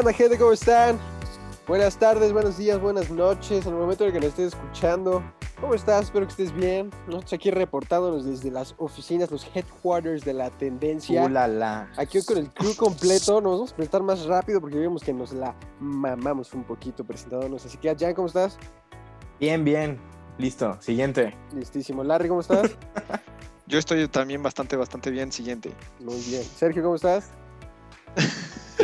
onda, gente? ¿Cómo están? Buenas tardes, buenos días, buenas noches. En el momento en el que nos estés escuchando, ¿cómo estás? Espero que estés bien. Nosotros aquí reportándonos desde las oficinas, los headquarters de la tendencia. Uh, la, la. Aquí hoy con el crew completo. Nos vamos a presentar más rápido porque vimos que nos la mamamos un poquito presentándonos. Así que, Jan, ¿cómo estás? Bien, bien. Listo. Siguiente. Listísimo. Larry, ¿cómo estás? Yo estoy también bastante, bastante bien. Siguiente. Muy bien. Sergio, ¿cómo estás?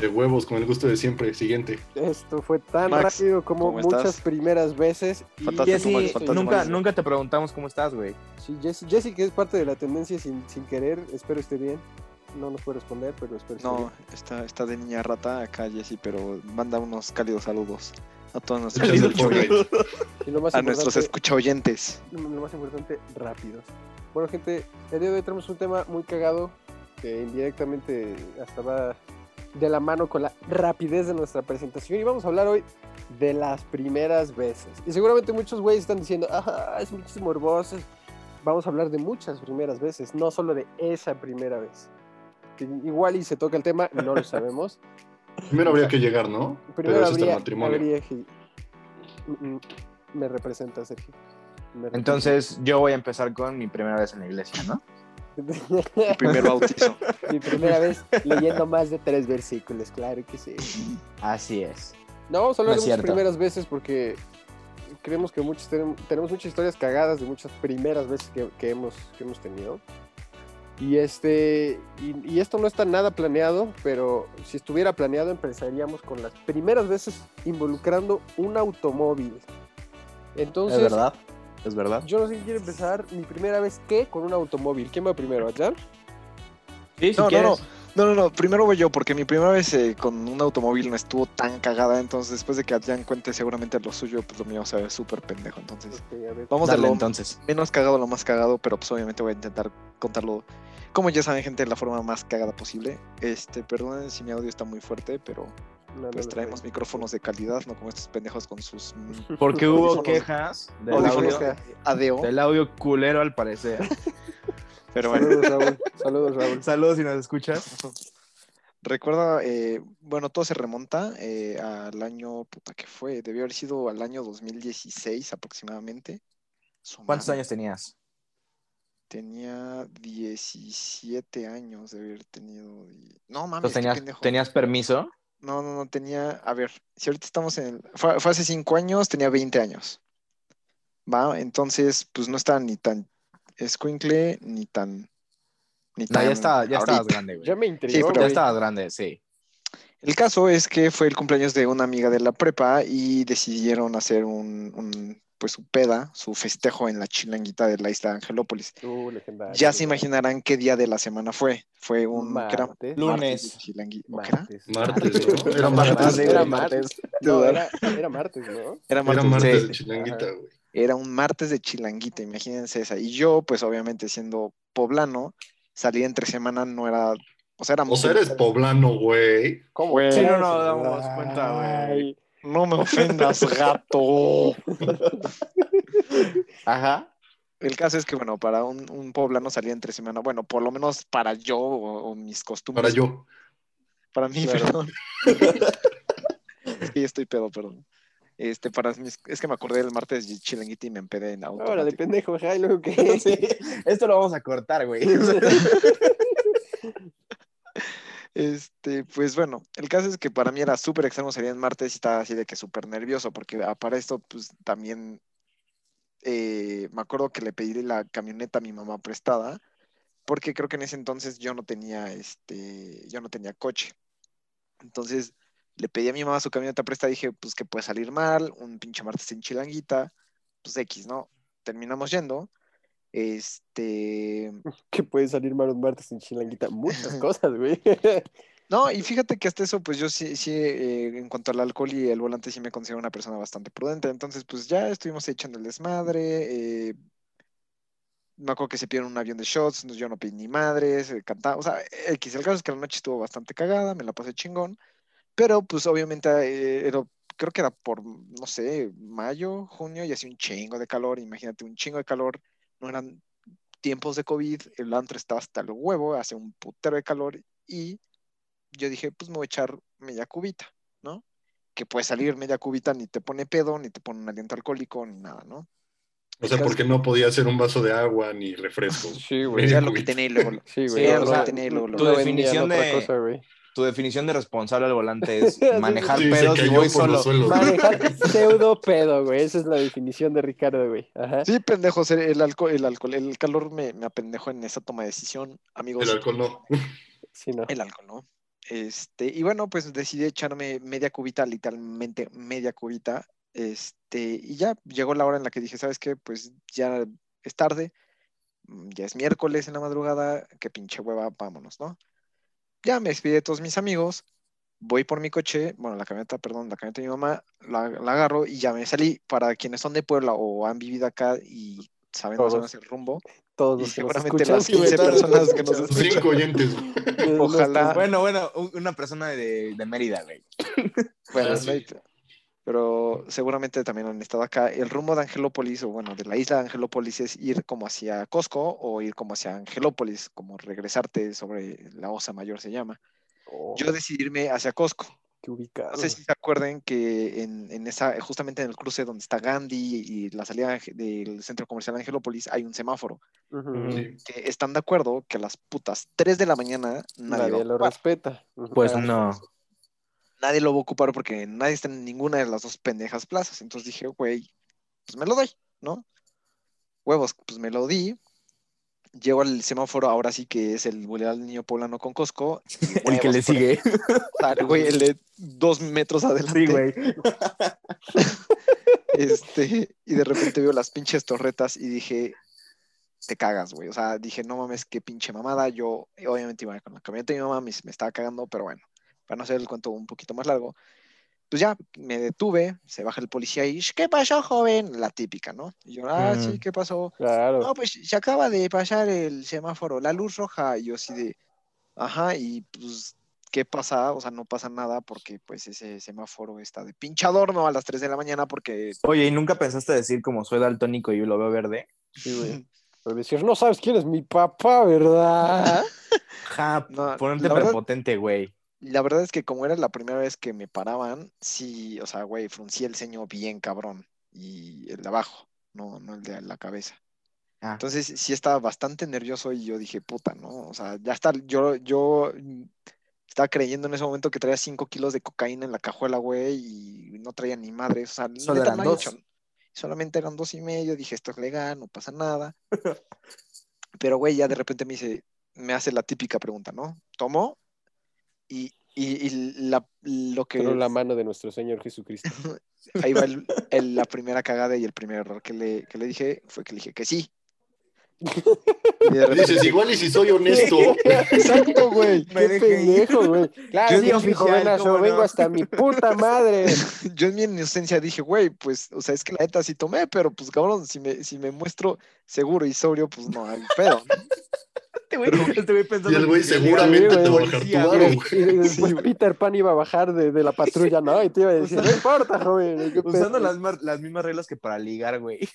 De huevos, con el gusto de siempre. Siguiente. Esto fue tan Max, rápido como ¿cómo muchas estás? primeras veces. Y Jessy, Max, fantástico, nunca, Max. nunca te preguntamos cómo estás, güey. Sí, Jessy, Jessy, que es parte de la tendencia sin, sin querer, espero esté bien. No nos puede responder, pero espero esté No, bien. está, está de niña rata acá, Jessy, pero manda unos cálidos saludos a todos nuestros, Cálidos escucha- Fortnite. Y lo más a nuestros importante, escucha oyentes. lo más importante, rápidos. Bueno, gente, el día de hoy tenemos un tema muy cagado que indirectamente hasta va de la mano con la rapidez de nuestra presentación. Y vamos a hablar hoy de las primeras veces. Y seguramente muchos güeyes están diciendo, ah, es muchísimo morboso. Vamos a hablar de muchas primeras veces, no solo de esa primera vez. Que Igual y se toca el tema, no lo sabemos. Primero habría que llegar, ¿no? Primero Pero el habría, matrimonio. habría que- Mm, mm, Me representa, Sergio. Me representa. Entonces, yo voy a empezar con mi primera vez en la iglesia, ¿no? El primer bautizo. Mi primera vez leyendo más de tres versículos, claro que sí. Así es. No, vamos a hablar No de muchas primeras veces porque creemos que muchos tenemos, tenemos muchas historias cagadas de muchas primeras veces que, que hemos, que hemos tenido. Y, este, y, y esto no está nada planeado, pero si estuviera planeado empezaríamos con las primeras veces involucrando un automóvil. Entonces, ¿Es verdad? ¿Es verdad? yo no sé si quiere empezar mi primera vez que con un automóvil. ¿Quién va primero, Jan? Sí, si No, no, quieres. no. No, no, no. Primero voy yo, porque mi primera vez eh, con un automóvil no estuvo tan cagada. Entonces, después de que Adrián cuente seguramente lo suyo, pues lo mío se ve súper pendejo. Entonces, a vamos Dale, de lo entonces. menos cagado a lo más cagado, pero pues obviamente voy a intentar contarlo, como ya saben, gente, de la forma más cagada posible. Este, perdonen si mi audio está muy fuerte, pero No, no pues traemos micrófonos de calidad, no como estos pendejos con sus Porque hubo quejas del audio, de ADO. del audio culero, al parecer. Pero bueno, Saludos, Raúl. Saludos, Raúl. Saludos si nos escuchas. recuerda, eh, bueno, todo se remonta eh, al año, puta, que fue? Debió haber sido al año 2016 aproximadamente. ¿Cuántos años tenías? Tenía 17 años de haber tenido. No mames, ¿tenías, pendejo. ¿tenías permiso? No, no, no, tenía, a ver, si ahorita estamos en el, fue, fue hace cinco años, tenía 20 años. Va, entonces, pues no estaba ni tan escuincle, ni tan, ni No, tan ya, estaba, ya estabas grande, güey. Ya me intrigó, pero Ya estabas grande, sí. El caso es que fue el cumpleaños de una amiga de la prepa y decidieron hacer un, un, pues su peda, su festejo en la chilanguita de la isla de Angelópolis. Uh, legendario. Ya se imaginarán qué día de la semana fue. Fue un ¿qué era? Martes. Lunes. de chilangui- ¿o qué era? Martes. Martes, ¿no? Era Martes, martes. Era martes. No, era, era martes, ¿no? Era Era martes, martes sí. de chilanguita, güey. Era un martes de chilanguita, imagínense esa. Y yo, pues obviamente siendo poblano, salí entre semana, no era, o sea, era O sea, eres poblano, güey. ¿Cómo? Güey. Sí, no nos damos cuenta, güey. No me ofendas, gato. Ajá. El caso es que, bueno, para un, un poblano salía entre semana, bueno, por lo menos para yo o, o mis costumbres. Para yo. Para mí, Claro. perdón. es que ya estoy pedo, perdón. Este, para mis, es que me acordé del martes de y me empedé en auto. Ahora de pendejo, y luego qué. Sí, Esto lo vamos a cortar, güey. Este, pues bueno, el caso es que para mí era súper extremo salir en martes y estaba así de que súper nervioso, porque ah, para esto, pues también eh, me acuerdo que le pedí la camioneta a mi mamá prestada, porque creo que en ese entonces yo no tenía, este, yo no tenía coche. Entonces le pedí a mi mamá su camioneta prestada, dije, pues que puede salir mal, un pinche martes en Chilanguita, pues X, ¿no? Terminamos yendo. Este, que puede salir mal un martes en chilanguita. Muchas cosas, güey. No, y fíjate que hasta eso, pues yo sí, sí eh, en cuanto al alcohol y el volante, sí me considero una persona bastante prudente. Entonces, pues ya estuvimos echando el desmadre. eh, me acuerdo que se pidieron un avión de shots, no- yo no pedí ni madres, eh, cantaba, o sea, X. El caso es que la noche estuvo bastante cagada, me la pasé chingón. Pero, pues obviamente, eh, era- creo que era por, no sé, mayo, junio, y hacía un chingo de calor. Imagínate, un chingo de calor. No eran tiempos de COVID, el antro estaba hasta el huevo, hace un putero de calor y yo dije, pues me voy a echar media cubita, ¿no? Que puede salir media cubita, ni te pone pedo, ni te pone un aliento alcohólico, ni nada, ¿no? O sea, porque no podía hacer un vaso de agua ni refresco. Sí, güey. Media lo que tenía y luego lo- Sí, Sí, güey. lo sea, que tenía y luego lo- tu definición otra de- cosa, güey. Tu definición de responsable al volante es manejar Sí, pedos y voy por solo. los suelos. Manejar pseudo pedo, güey. Esa es la definición de Ricardo, güey. Ajá. Sí, pendejos, el alcohol, el alcohol, el calor me, me apendejó en esa toma de decisión, amigos. El alcohol no. Sí, no. El alcohol, ¿no? Este, y bueno, pues decidí echarme media cubita, literalmente media cubita. Este, y ya llegó la hora en la que dije, ¿sabes qué? Pues ya es tarde, ya es miércoles en la madrugada, qué pinche hueva, vámonos, ¿no? Ya me despedí de todos mis amigos, voy por mi coche, bueno, la camioneta, perdón, la camioneta de mi mamá, la, la agarro y ya me salí. Para quienes son de Puebla o han vivido acá y saben más o Todos. menos el rumbo, Todos y los seguramente escuchan. las sí, güey, 15 todos los personas que nos escuchan. Cinco oyentes. Ojalá. Bueno, bueno, una persona de, de Mérida, güey. Bueno, Ah, sí. Pero seguramente también han estado acá. El rumbo de Angelópolis, o bueno, de la isla de Angelópolis, es ir como hacia Costco o ir como hacia Angelópolis, como regresarte sobre la Osa Mayor se llama. Oh, Yo decidí irme hacia Costco. qué ubicado. No sé si se acuerden que en, en esa, justamente en el cruce donde está Gandhi y la salida del centro comercial de Angelópolis, hay un semáforo. Sí. Que están de acuerdo que a las putas 3 de la mañana nadie, lo respeta. Pues Ah, no. Nadie lo va a ocupar porque nadie está en ninguna de las dos pendejas plazas. Entonces dije, güey, pues me lo doy, ¿no? Huevos, pues me lo di. Llego al semáforo, ahora sí que es el Boulevard del Niño Poblano con Costco. El que le sigue. Güey, el de dos metros adelante. Sí, güey. Este, y de repente veo las pinches torretas y dije, te cagas, güey. O sea, dije, no mames, qué pinche mamada. Yo, obviamente, iba con la camioneta de mi mamá, me, me estaba cagando, pero bueno, para no hacer el cuento un poquito más largo, pues ya me detuve, se baja el policía y, ¿qué pasó, joven? La típica, ¿no? Y yo, ah, sí. ¿qué pasó? Claro. No, pues se acaba de pasar el semáforo, la luz roja. Y yo así de, ajá, y pues, ¿qué pasa? O sea, no pasa nada porque pues ese semáforo está de pinche adorno a las 3 de la mañana porque Oye, ¿y nunca pensaste decir como soy daltónico y yo lo veo verde? Sí, güey. Pero decir, no sabes quién es mi papá, ¿verdad? Ja, No, ponerte prepotente, güey. Y la verdad es que como era la primera vez que me paraban, sí, o sea, güey, fruncí el ceño bien cabrón. Y el de abajo, no, no el de la cabeza. Ah. Entonces sí estaba bastante nervioso y yo dije, puta, ¿no? O sea, ya está, yo, yo estaba creyendo en ese momento que traía 5 kilos de cocaína en la cajuela, güey, y no traía ni madre. O sea, Solo eran no dos. hecho- Solamente eran dos y medio, dije, esto es legal, no pasa nada. Pero, güey, ya de repente me dice, me hace la típica pregunta, ¿no? Tomó y, y, y la, lo que... Pero la mano de nuestro Señor Jesucristo. ahí va el- el- la primera cagada y el primer error que le, que le dije fue que le dije que sí. Repente Dices, igual y si soy honesto. Exacto, güey. Me Qué pendejo, güey. Claro, Yo sí, oficial, jovenazo, ¿cómo no? vengo hasta mi puta madre. Yo en mi inocencia dije, güey, pues, o sea, es que la neta sí tomé, pero pues cabrón, si me, si me muestro seguro y sobrio, pues no hay pedo. Este güey, este güey pensando Y el güey que seguramente Sí, te va a bajar tu Policía, varo, güey. después Peter Pan iba a bajar de, de la patrulla, ¿no? Y te iba a decir, no importa, joven. ¿qué Usando pedo?" las, las mismas reglas que para ligar, güey.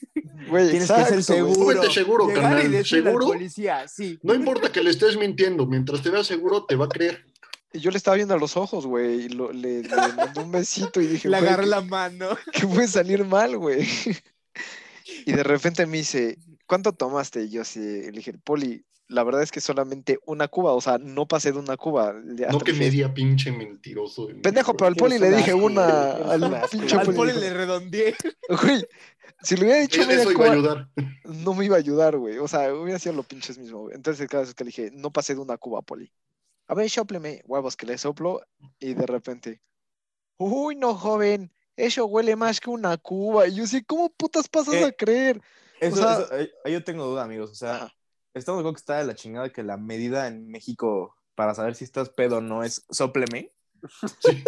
Güey, Tienes que ser exacto, güey. seguro. Seguro, carnal, ¿seguro? policía, sí. No importa que le estés mintiendo, mientras te veas seguro, te va a creer. Y yo le estaba viendo a los ojos, güey, y lo- le, le mandé un besito y dije, Le agarré ¿qué- la mano. ¿qué puede salir mal, güey? Y de repente me dice, ¿cuánto tomaste? Y yo así, le dije, Poli, la verdad es que solamente una cuba, o sea, no pasé de una cuba. No que media pinche mentiroso. Pendejo, pero al Poli le dije asco, una, al pinche. Al poli Poli. le redondeé. Güey, si le hubiera dicho media Eso iba a cuba, ayudar. no me iba a ayudar, güey. O sea, hubiera sido lo pinches mismo. güey. Entonces, cada vez que le dije, no pasé de una cuba, Poli. A ver, sopleme, huevos, que le soplo y de repente, uy, no, joven, eso huele más que una cuba. Y yo sí, ¿cómo putas pasas Eh, a creer? Eso, sea- eso, eh, ahí yo tengo duda, amigos. O sea, Ajá. Estamos de acuerdo que está de la chingada que la medida en México para saber si estás pedo o no es sopleme. Sí.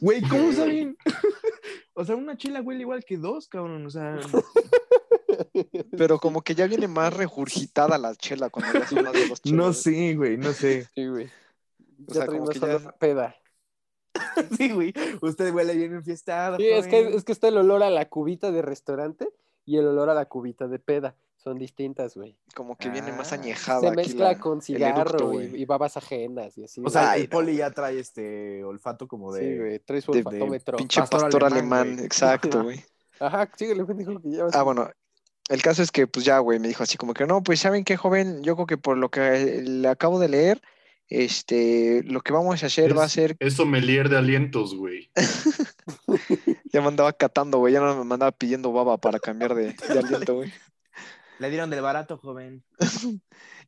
Güey, ¿cómo saben? o sea, una chela huele igual que dos, cabrón. O sea, Pero como que ya viene más regurgitada la chela cuando ya son más de dos chelas. no sé, güey, no sé. Sí, güey. O Ya sea, como que ya- una peda. Sí, güey. Usted huele bien enfiestado. Sí, es que, es que está el olor a la cubita de restaurante y el olor a la cubita de peda. Son distintas, güey. Como que viene más Ah. añejada Se aquí mezcla la- con cigarro eructo, y, güey. y babas ajenas y así. O sea, el poli ya trae este olfato como de. sí, güey. Trae su de- olfatómetro. Pinche Pastor pastor, alemán, exacto, güey. Ajá, síguele, pendejo, que ya Ah, bueno, el caso es que, pues ya, güey, me dijo así como que no, pues saben qué, joven, yo creo que por lo que le acabo de leer, este, lo que vamos a hacer va a ser, Es sommelier de alientos, güey. ya me andaba catando, güey, ya no me andaba pidiendo baba para cambiar de, de aliento, güey. Le dieron del barato, joven.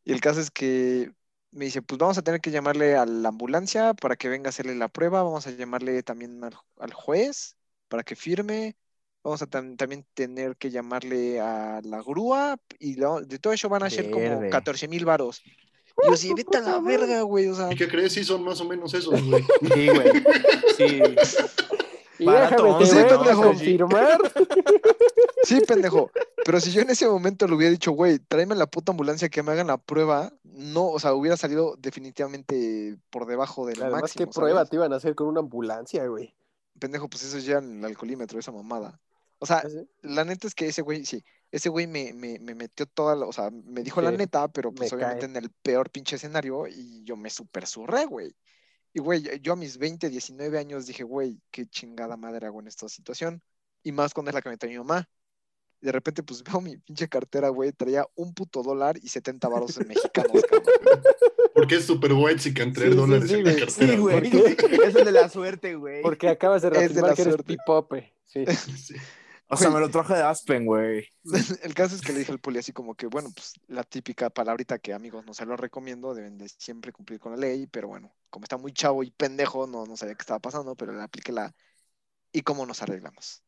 Y el caso es que me dice, pues vamos a tener que llamarle a la ambulancia para que venga a hacerle la prueba, vamos a llamarle también al, al juez para que firme, vamos a tam- también tener que llamarle a la grúa y lo- de todo eso van a ser como Verde. 14 mil varos. Y yo sí, vete a la verga, güey, o sea, ¿Y qué crees? Sí, son más o menos esos, güey. Sí, güey. Sí. Y Barato, déjame, te sí, voy a pendejo. confirmar. sí, pendejo. Pero si yo en ese momento le hubiera dicho, güey, tráeme la puta ambulancia que me hagan la prueba, no, o sea, hubiera salido definitivamente por debajo del Además, máximo. ¿qué prueba te iban a hacer con una ambulancia, güey? Pendejo, pues eso es ya en el alcoholímetro, esa mamada. O sea, ¿Así? la neta es que ese güey, sí, ese güey me, me, me metió toda la, o sea, me dijo la neta, pero pues me obviamente cae. en el peor pinche escenario y yo me super surré, güey. Y güey, yo a mis 20, 19 años dije, güey, qué chingada madre hago en esta situación. Y más cuando es la que me trae mi mamá. Y de repente, pues veo mi pinche cartera, güey, traía un puto dólar y 70 varos en mexicanos, cabrón. Porque es super white si can traer Sí, sí, dólares sí, en la cartera. Sí, güey. ¿Por Es el de la suerte, güey. Porque acabas de Es de reafirmar la que eres suerte. pipope. Sí. Sí. O sea, me lo traje de Aspen, güey. El caso es que le dije al poli así como que, bueno, pues la típica palabrita que amigos no se lo recomiendo, deben de siempre cumplir con la ley, pero bueno, como está muy chavo y pendejo, no, no sabía qué estaba pasando, pero le apliqué la... ¿Y cómo nos arreglamos?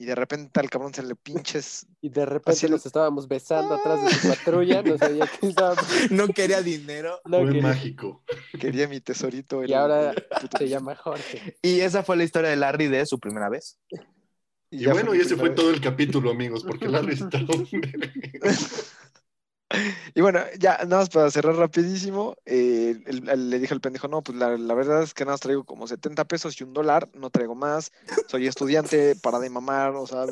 Y de repente al cabrón se le pinches... Y de repente lo- nos estábamos besando atrás de su patrulla. No sabía que estábamos. No quería dinero. No, Fue que- mágico. Quería mi tesorito. Y el- ahora el puto- se llama Jorge. Y esa fue la historia de Larry de su primera vez. Y, ya bueno, y ese fue todo el capítulo, amigos, porque la está Y bueno, ya nada más para cerrar rapidísimo, eh, el- el- le dije al pendejo, no, pues la, la verdad es que nada más traigo como 70 pesos y un dólar, no traigo más, soy estudiante, para de mamar, o sea,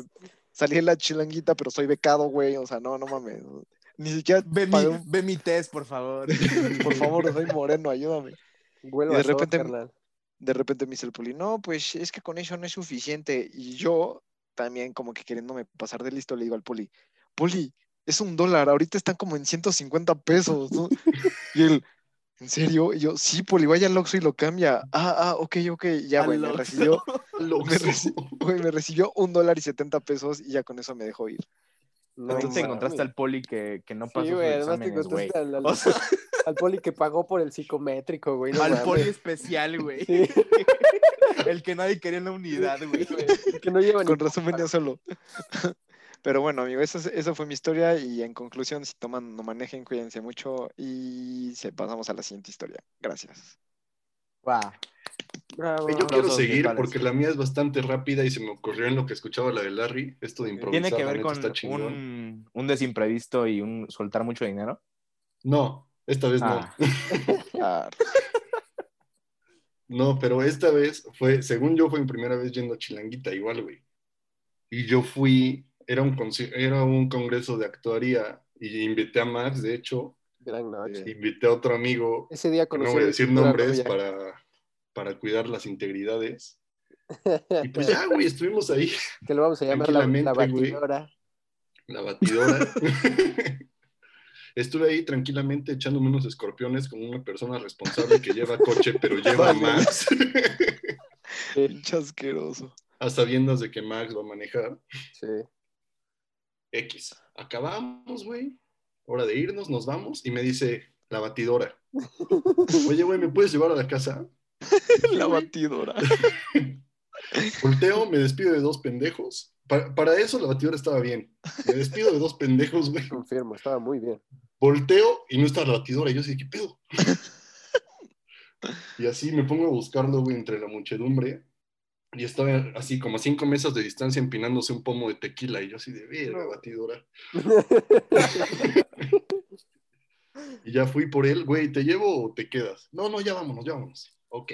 salí en la chilanguita, pero soy becado, güey, o sea, no, no mames, ni siquiera Ve mi, un- ve mi test, por favor. por favor, soy moreno, ayúdame. Vuelvo Y de a repente- carnal. De repente me dice el poli, no, pues es que con eso no es suficiente, y yo también como que queriéndome pasar de listo, le digo al poli, poli, es un dólar, ahorita están como en 150 pesos, ¿no? Y él, ¿en serio? Y yo, sí, Poli, vaya al Oxxo y lo cambia. Ah, ah, ok, ok. Ya, güey, me recibió, me, me recibió un dólar y 70 pesos y ya con eso me dejó ir. No te mames. encontraste al poli que, que no pasó Sí, sus güey, te exámenes, güey. al, al- O sea, al poli que pagó por el psicométrico, güey. no al mames. poli especial, güey. Sí, El que nadie quería en la unidad, güey. güey, que no lleva ni Con razón venía solo. Pero bueno, amigo, esa, es- esa fue mi historia y en conclusión, si toman, no manejen, cuídense mucho y se, pasamos a la siguiente historia. Gracias. Guau. Bravo. Yo quiero seguir porque la mía es bastante rápida y se me ocurrió en lo que escuchaba la de Larry. Esto de improvisar, Tiene que ver con está chingón. un, un desimprevisto y un soltar mucho dinero. No, esta vez Ah. Ah, no. No, pero esta vez fue, según yo, fue mi primera vez yendo a Chilanguita, igual, güey. Y yo fui, era un, era un congreso de actuaría y invité a Max, de hecho, Gran noche. invité a otro amigo, Ese día conocí no voy a decir nombres novia. para, para cuidar las integridades. Y pues ya, güey, estuvimos ahí, que lo vamos a llamar la, la güey. batidora. la batidora. Estuve ahí tranquilamente echándome unos escorpiones con una persona responsable que lleva coche, pero lleva a Vale. Max, Sí, pinche asqueroso. a sabiendas de que Max va a manejar. sí. X. Acabamos, güey. Hora de irnos, nos vamos. Y me dice la batidora. Oye, güey, ¿me puedes llevar a la casa? La batidora. Volteo, me despido de dos pendejos. Pa- para eso la batidora estaba bien. Me despido de dos pendejos, güey. Confirmo, estaba muy bien. Volteo y no está la batidora. Y yo así, ¿qué pedo? Y así me pongo a buscarlo, güey, entre la muchedumbre. Y estaba así como a cinco mesas de distancia empinándose un pomo de tequila. Y yo así de, verga, No. batidora. Y ya fui por él, güey, ¿te llevo o te quedas? No, no, ya vámonos, ya vámonos. Ok.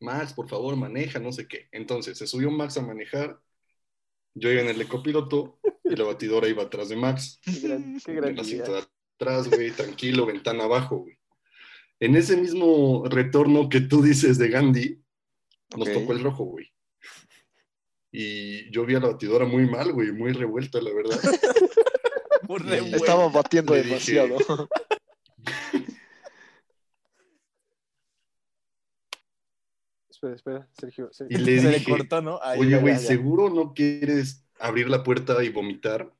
Max, por favor, maneja, no sé qué. Entonces, se subió Max a manejar. Yo iba en el copiloto y la batidora iba atrás de Max. Qué gran, qué gran En el asiento idea. de atrás, güey, tranquilo, ventana abajo, güey. En ese mismo retorno que tú dices de Gandhi, nos tocó el rojo, güey. Y yo vi a la batidora muy mal, güey, muy revuelta, la verdad. Estaba batiendo Le dije- Espera, espera, Sergio. Y Sergio. le Se le cortó, ¿no? Ahí, oye, güey. ¿seguro no quieres abrir la puerta y vomitar?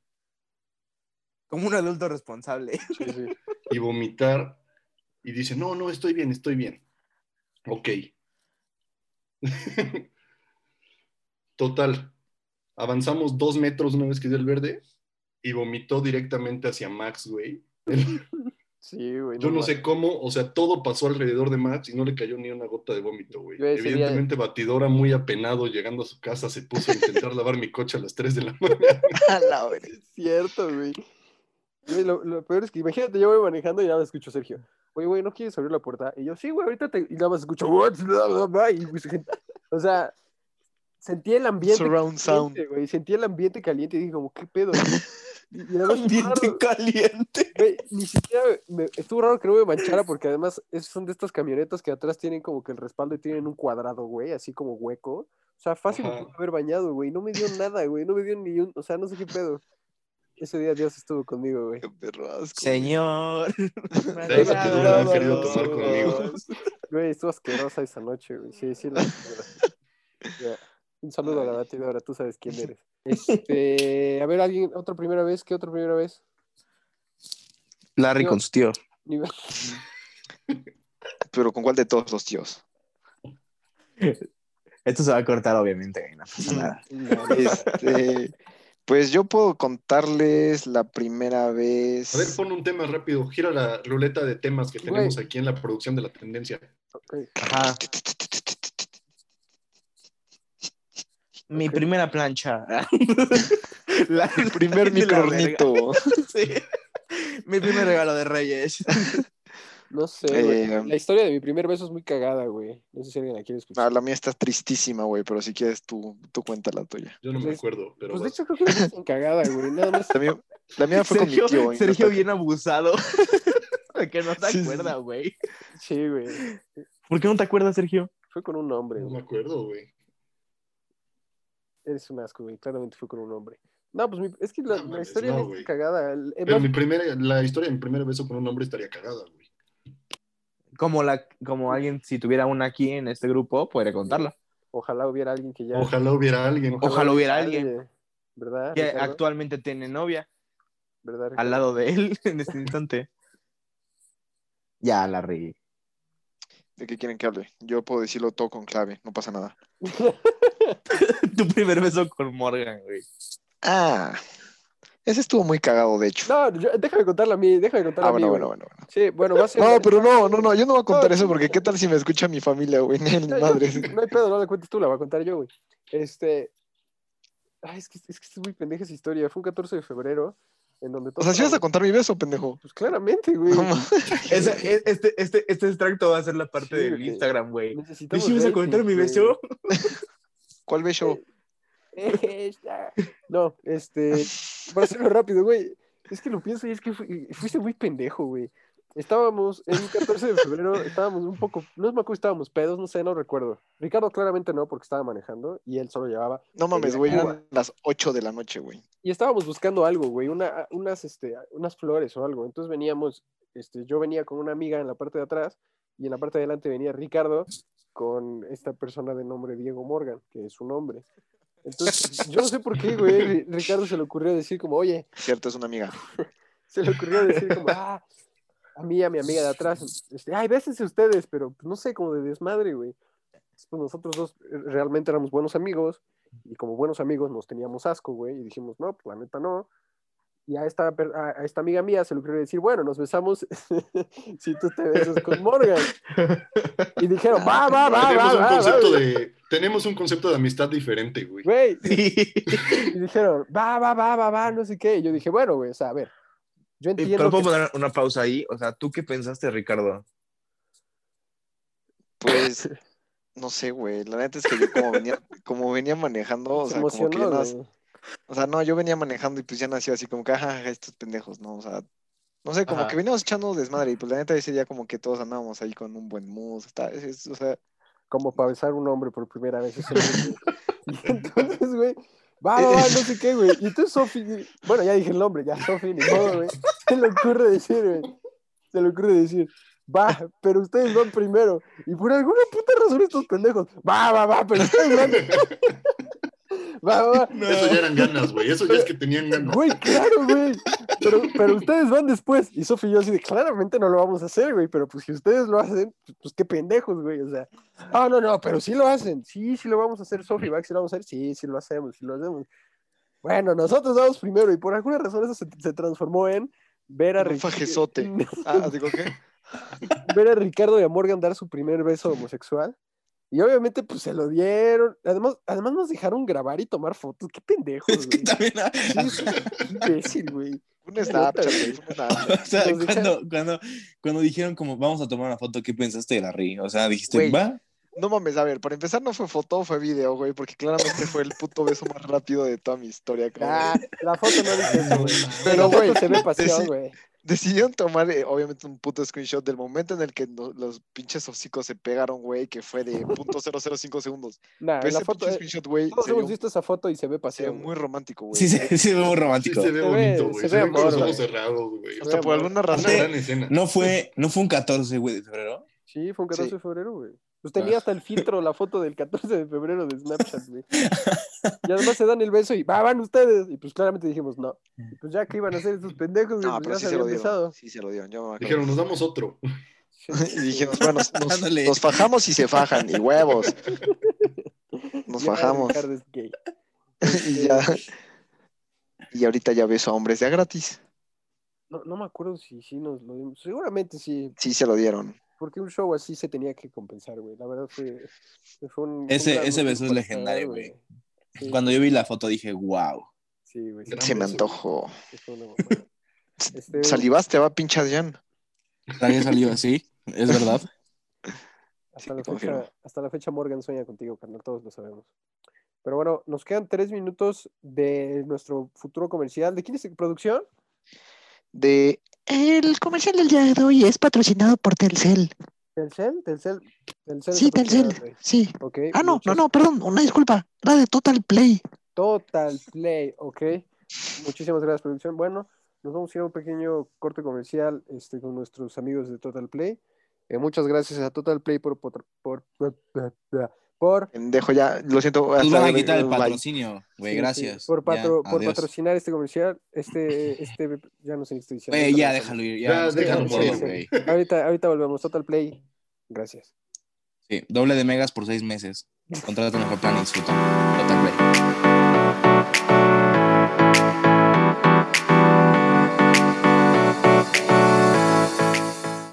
Como un adulto responsable. Sí, sí. Y vomitar. Y dice, no, no, estoy bien, estoy bien. Ok. Total. Avanzamos dos metros una vez que dio el verde y vomitó directamente hacia Max, güey. Sí, güey. Yo no sé cómo, o sea, todo pasó alrededor de Max y no le cayó ni una gota de vómito, güey. Día- Evidentemente, Batidora, muy apenado, llegando a su casa, se puso a intentar lavar mi coche a las 3 de la mañana. A la. Es cierto, güey. Güey, Lo, lo peor es que imagínate, yo voy manejando y nada escucho a Sergio. Oye, güey, ¿no quieres abrir la puerta? Y yo, sí, güey, ahorita te... Y nada más escucho, y, pues, o sea, sentí el ambiente Surround sound. caliente, güey. Sentí el ambiente caliente y dije como, ¿qué pedo? Y, y además, Ambiente raro, caliente. güey, ni siquiera, me- estuvo raro que no me manchara porque además es- son de estas camionetas que atrás tienen como que el respaldo y tienen un cuadrado, güey, así como hueco. O sea, fácil me pude haber bañado, güey. No me dio nada, güey. No me dio ni un, o sea, no sé qué pedo. Ese día Dios estuvo conmigo, güey. Qué perro asco, Señor. que no querido tomar conmigo. Güey, estuvo asquerosa esa noche, güey. Sí, sí. la- Ya. Un saludo a la batidora, tú sabes quién eres. Este, a ver, alguien, otra primera vez, ¿qué otra primera vez? Larry Yo- con su tío. Pero ¿con cuál de todos los tíos? Esto se va a cortar, obviamente, güey, no pasa nada. Este, pues yo puedo contarles la primera vez. A ver, pon un tema rápido. Gira la ruleta de temas que Güey. tenemos aquí en la producción de la tendencia. Ok. Ajá. Mi primera plancha. La- El primer microornito. Sí. Mi primer regalo de Reyes. No sé. Eh, La historia de mi primer beso es muy cagada, güey. No sé si alguien la quiere escuchar. Ah, la mía está tristísima, güey, pero si quieres tú, tú cuenta la tuya. Yo no me Pues- acuerdo, pero Pues de hecho creo que es cagada, güey. Nada más. La mía, la mía fue Sergio, con mi tío. Sergio está- bien abusado. De que no te Sí, acuerdas, sí. güey. Sí, güey. ¿Por qué no te acuerdas, Sergio? Fue con un hombre, no güey. me acuerdo, güey. Eres un asco, güey. Claramente fue con un hombre. No, pues mi- es que la, No la historia no, está cagada. El- el- Pero mi primera, la historia de mi primer beso con un hombre estaría cagada, güey. Como, la, como alguien, si tuviera una aquí en este grupo, podría contarla. Ojalá hubiera alguien que ya. Ojalá hubiera alguien. Ojalá hubiera alguien. ¿Verdad? Que Ricardo? actualmente tiene novia ¿Verdad, al lado de él en este instante. Ya, Larry. ¿De qué quieren que hable? Yo puedo decirlo todo con clave, no pasa nada. tu primer beso con Morgan, güey. Ah, ese estuvo muy cagado, de hecho. No, yo- déjame contarla a mí, déjame contarla ah, a mí. bueno, bueno, bueno, bueno. Sí, bueno, va a ser. No, pero no, no, no, yo no voy a contar No, eso porque qué tal si me escucha mi familia, güey, ni No, madre. No hay pedo, no la cuentes tú, la voy a contar yo, güey. Este. Ay, es que, es que es muy pendeja esa historia. Fue un 14 de febrero en donde O todos. sea, si vas a contar mi beso, pendejo. Pues claramente, güey. No, este, este, este extracto va a ser la parte Sí, del. Instagram, güey. Necesitamos ¿Sí vas a contar mi güey. beso? ¿Cuál beso? Esta. No, este. Para hacerlo rápido, güey. Es que lo pienso y es que fui- fuiste muy pendejo, güey. Estábamos en un 14 de febrero, estábamos un poco, no me acuerdo si estábamos pedos, no sé, no recuerdo. Ricardo claramente no, porque estaba manejando y él solo llevaba. No mames, Eh, güey, eran las 8 de la noche, güey. Y estábamos buscando algo, güey, una, unas, este, unas flores o algo. Entonces veníamos, este, yo venía con una amiga en la parte de atrás y en la parte de adelante venía Ricardo con esta persona de nombre Diego Morgan, que es su nombre. Entonces, yo no sé por qué, güey, Ri- Ricardo se le ocurrió decir como, oye, Cierto, es una amiga. se le ocurrió decir como, ah, a mí y a mi amiga de atrás, este, ay, bésense ustedes, pero pues, no sé, como de desmadre, güey. Pues nosotros dos eh, realmente éramos buenos amigos y como buenos amigos nos teníamos asco, güey, y dijimos, no, pues la neta no. Y a esta, a, esta amiga mía se le ocurrió decir, bueno, nos besamos si tú te besas con Morgan. Y dijeron, va, va, va, tenemos, va, un va, concepto va, de, tenemos un concepto de amistad diferente, güey. güey. Sí. Y dijeron, va, va, va, va, va, no sé qué. Y yo dije, bueno, güey, o sea, a ver, yo entiendo Pero puedo que- poner una pausa ahí. O sea, ¿tú qué pensaste, Ricardo? Pues, no sé, güey. La neta es que yo como venía, como venía manejando, o se sea, como que yo güey. O sea, no, yo venía manejando y pues ya nació así como que, ajá, estos pendejos, ¿no? O sea, no sé, como Ajá. que veníamos echando desmadre y pues la neta ese día como que todos andábamos ahí con un buen mood, está, es- es- o sea, Como para besar un hombre por primera vez. y entonces, güey, va, va, va, no sé qué, güey. Y entonces Sofi, bueno, ya dije el nombre, ya Sofi, ni modo, güey. Se le ocurre decir, güey. Se le ocurre decir, va, pero ustedes van primero. Y por alguna puta razón estos pendejos, va, va, va, pero ustedes van. Va, va, va. Eso ya eran ganas, güey. Eso ya es que tenían ganas. Güey, claro, güey. Pero, pero ustedes van después. Y Sofi y yo así de, claramente no lo vamos a hacer, güey. Pero pues si ustedes lo hacen, pues, qué pendejos, güey. O sea, ah, no, no, pero sí lo hacen. Sí, sí lo vamos a hacer, Sofi. ¿Va que sí lo vamos a hacer? Sí, sí lo hacemos, sí lo hacemos. Bueno, nosotros vamos primero. Y por alguna razón eso se, se transformó en ver a Un fajezote. ah, digo, ¿qué? ver a Ricardo y a Morgan dar su primer beso homosexual. Y obviamente, pues se lo dieron. Además, además nos dejaron grabar y tomar fotos. Qué pendejos, Es que güey. también. Qué imbécil, güey. Un Snapchat, güey. O sea, cuando, cuando, cuando dijeron como vamos a tomar una foto, ¿qué pensaste de la RI? O sea, dijiste, Güey. va. No mames, a ver, para empezar no fue foto, fue video, güey, porque claramente fue el puto beso más rápido de toda mi historia, cabrón. Ah, la foto no dice eso, güey. Pero, güey, se ve pasión, güey. Decidieron tomar, eh, obviamente, un puto screenshot del momento en el que no- los pinches hocicos se pegaron, güey, que fue de punto 005 segundos. Nah, Pero ese foto, pinche eh, screenshot, güey, todos se hemos visto esa foto y se ve se ve pasión. muy güey. romántico, güey. Sí, sí, sí, muy Sí romántico. se ve Se ve- bonito, güey. se Se, ve ve con los ojos cerrados, güey. Hasta por alguna Una razón. No fue, no fue un 14, güey, de febrero. Sí, fue un 14 Sí. de febrero, güey. Pues tenía hasta el filtro la foto del 14 de febrero de Snapchat, güey. Y además se dan el beso y va, van ustedes. Y pues claramente dijimos no. Y pues ya que iban a hacer esos pendejos, güey, No, pues pero ya sí se se lo dieron. Sí se lo dieron, yo me acuerdo. Dijeron, nos damos otro. Y dijimos, bueno, nos, fajamos y se fajan, y huevos. Nos Ya, fajamos. Y ya. Y ahorita ya beso a hombres de a gratis. No, no me acuerdo si sí nos lo dimos. Seguramente sí, Sí se lo dieron. Porque un show así se tenía que compensar, güey. La verdad fue, fue un... Ese- ese beso es legendario, güey. Sí, Cuando yo vi la foto dije, wow. Sí, güey. Se me antojó. Este, Salivaste, va, pinche Adrián. ¿Había salido así? ¿Es verdad? Hasta, Sí, la fecha, hasta la fecha Morgan sueña contigo, carnal, todos lo sabemos. Pero bueno, nos quedan tres minutos de nuestro futuro comercial. ¿De quién es producción? De. El comercial del día de hoy es patrocinado por Telcel. ¿Telcel? ¿Telcel? ¿Telcel Sí, Telcel. Sí. Ah, no, no, no, perdón, una disculpa. Era de Total Play. Total Play, ok. Muchísimas gracias, producción. Bueno, nos vamos a ir a un pequeño corte comercial este, con nuestros amigos de Total Play. Eh, muchas gracias a Total Play por... por, por, por, por- Pendejo, ya, lo siento. Hasta van a quitar el patrocinio, güey, sí, sí, gracias. por, patro- Ya, por patrocinar este comercial. Este, este, ya no sé qué estoy diciendo. Ya déjalo ir. Ya, déjalo morir, güey. Ahorita, ahorita volvemos. Total Play. Gracias. Sí, doble de megas por seis meses. Contrata tu mejor plan y disfruta. Total Play.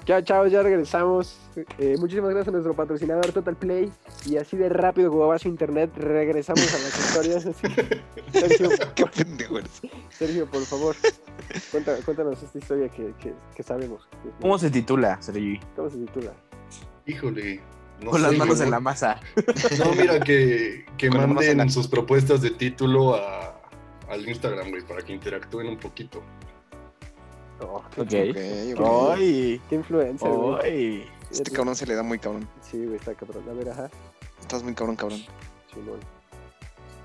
Chao, chao, ya regresamos. Eh, muchísimas gracias a nuestro patrocinador Total Play. Y así de rápido como va su internet, regresamos a las historias. Así Sergio, Qué pendejo eres. Sergio, por favor, cuéntanos esta historia que, que- que sabemos. ¿Cómo se titula, Sergi? ¿Cómo se titula? Híjole. no Con las manos en la masa. No, mira, que, que manden la- sus propuestas de título a, al Instagram, güey, para que interactúen un poquito. Oh, qué, Ok, ok. ¡Ay! qué influencer, güey. Este cabrón se le da muy cabrón. Sí, güey, está cabrón. A ver, ajá. Estás muy cabrón, cabrón. Simón.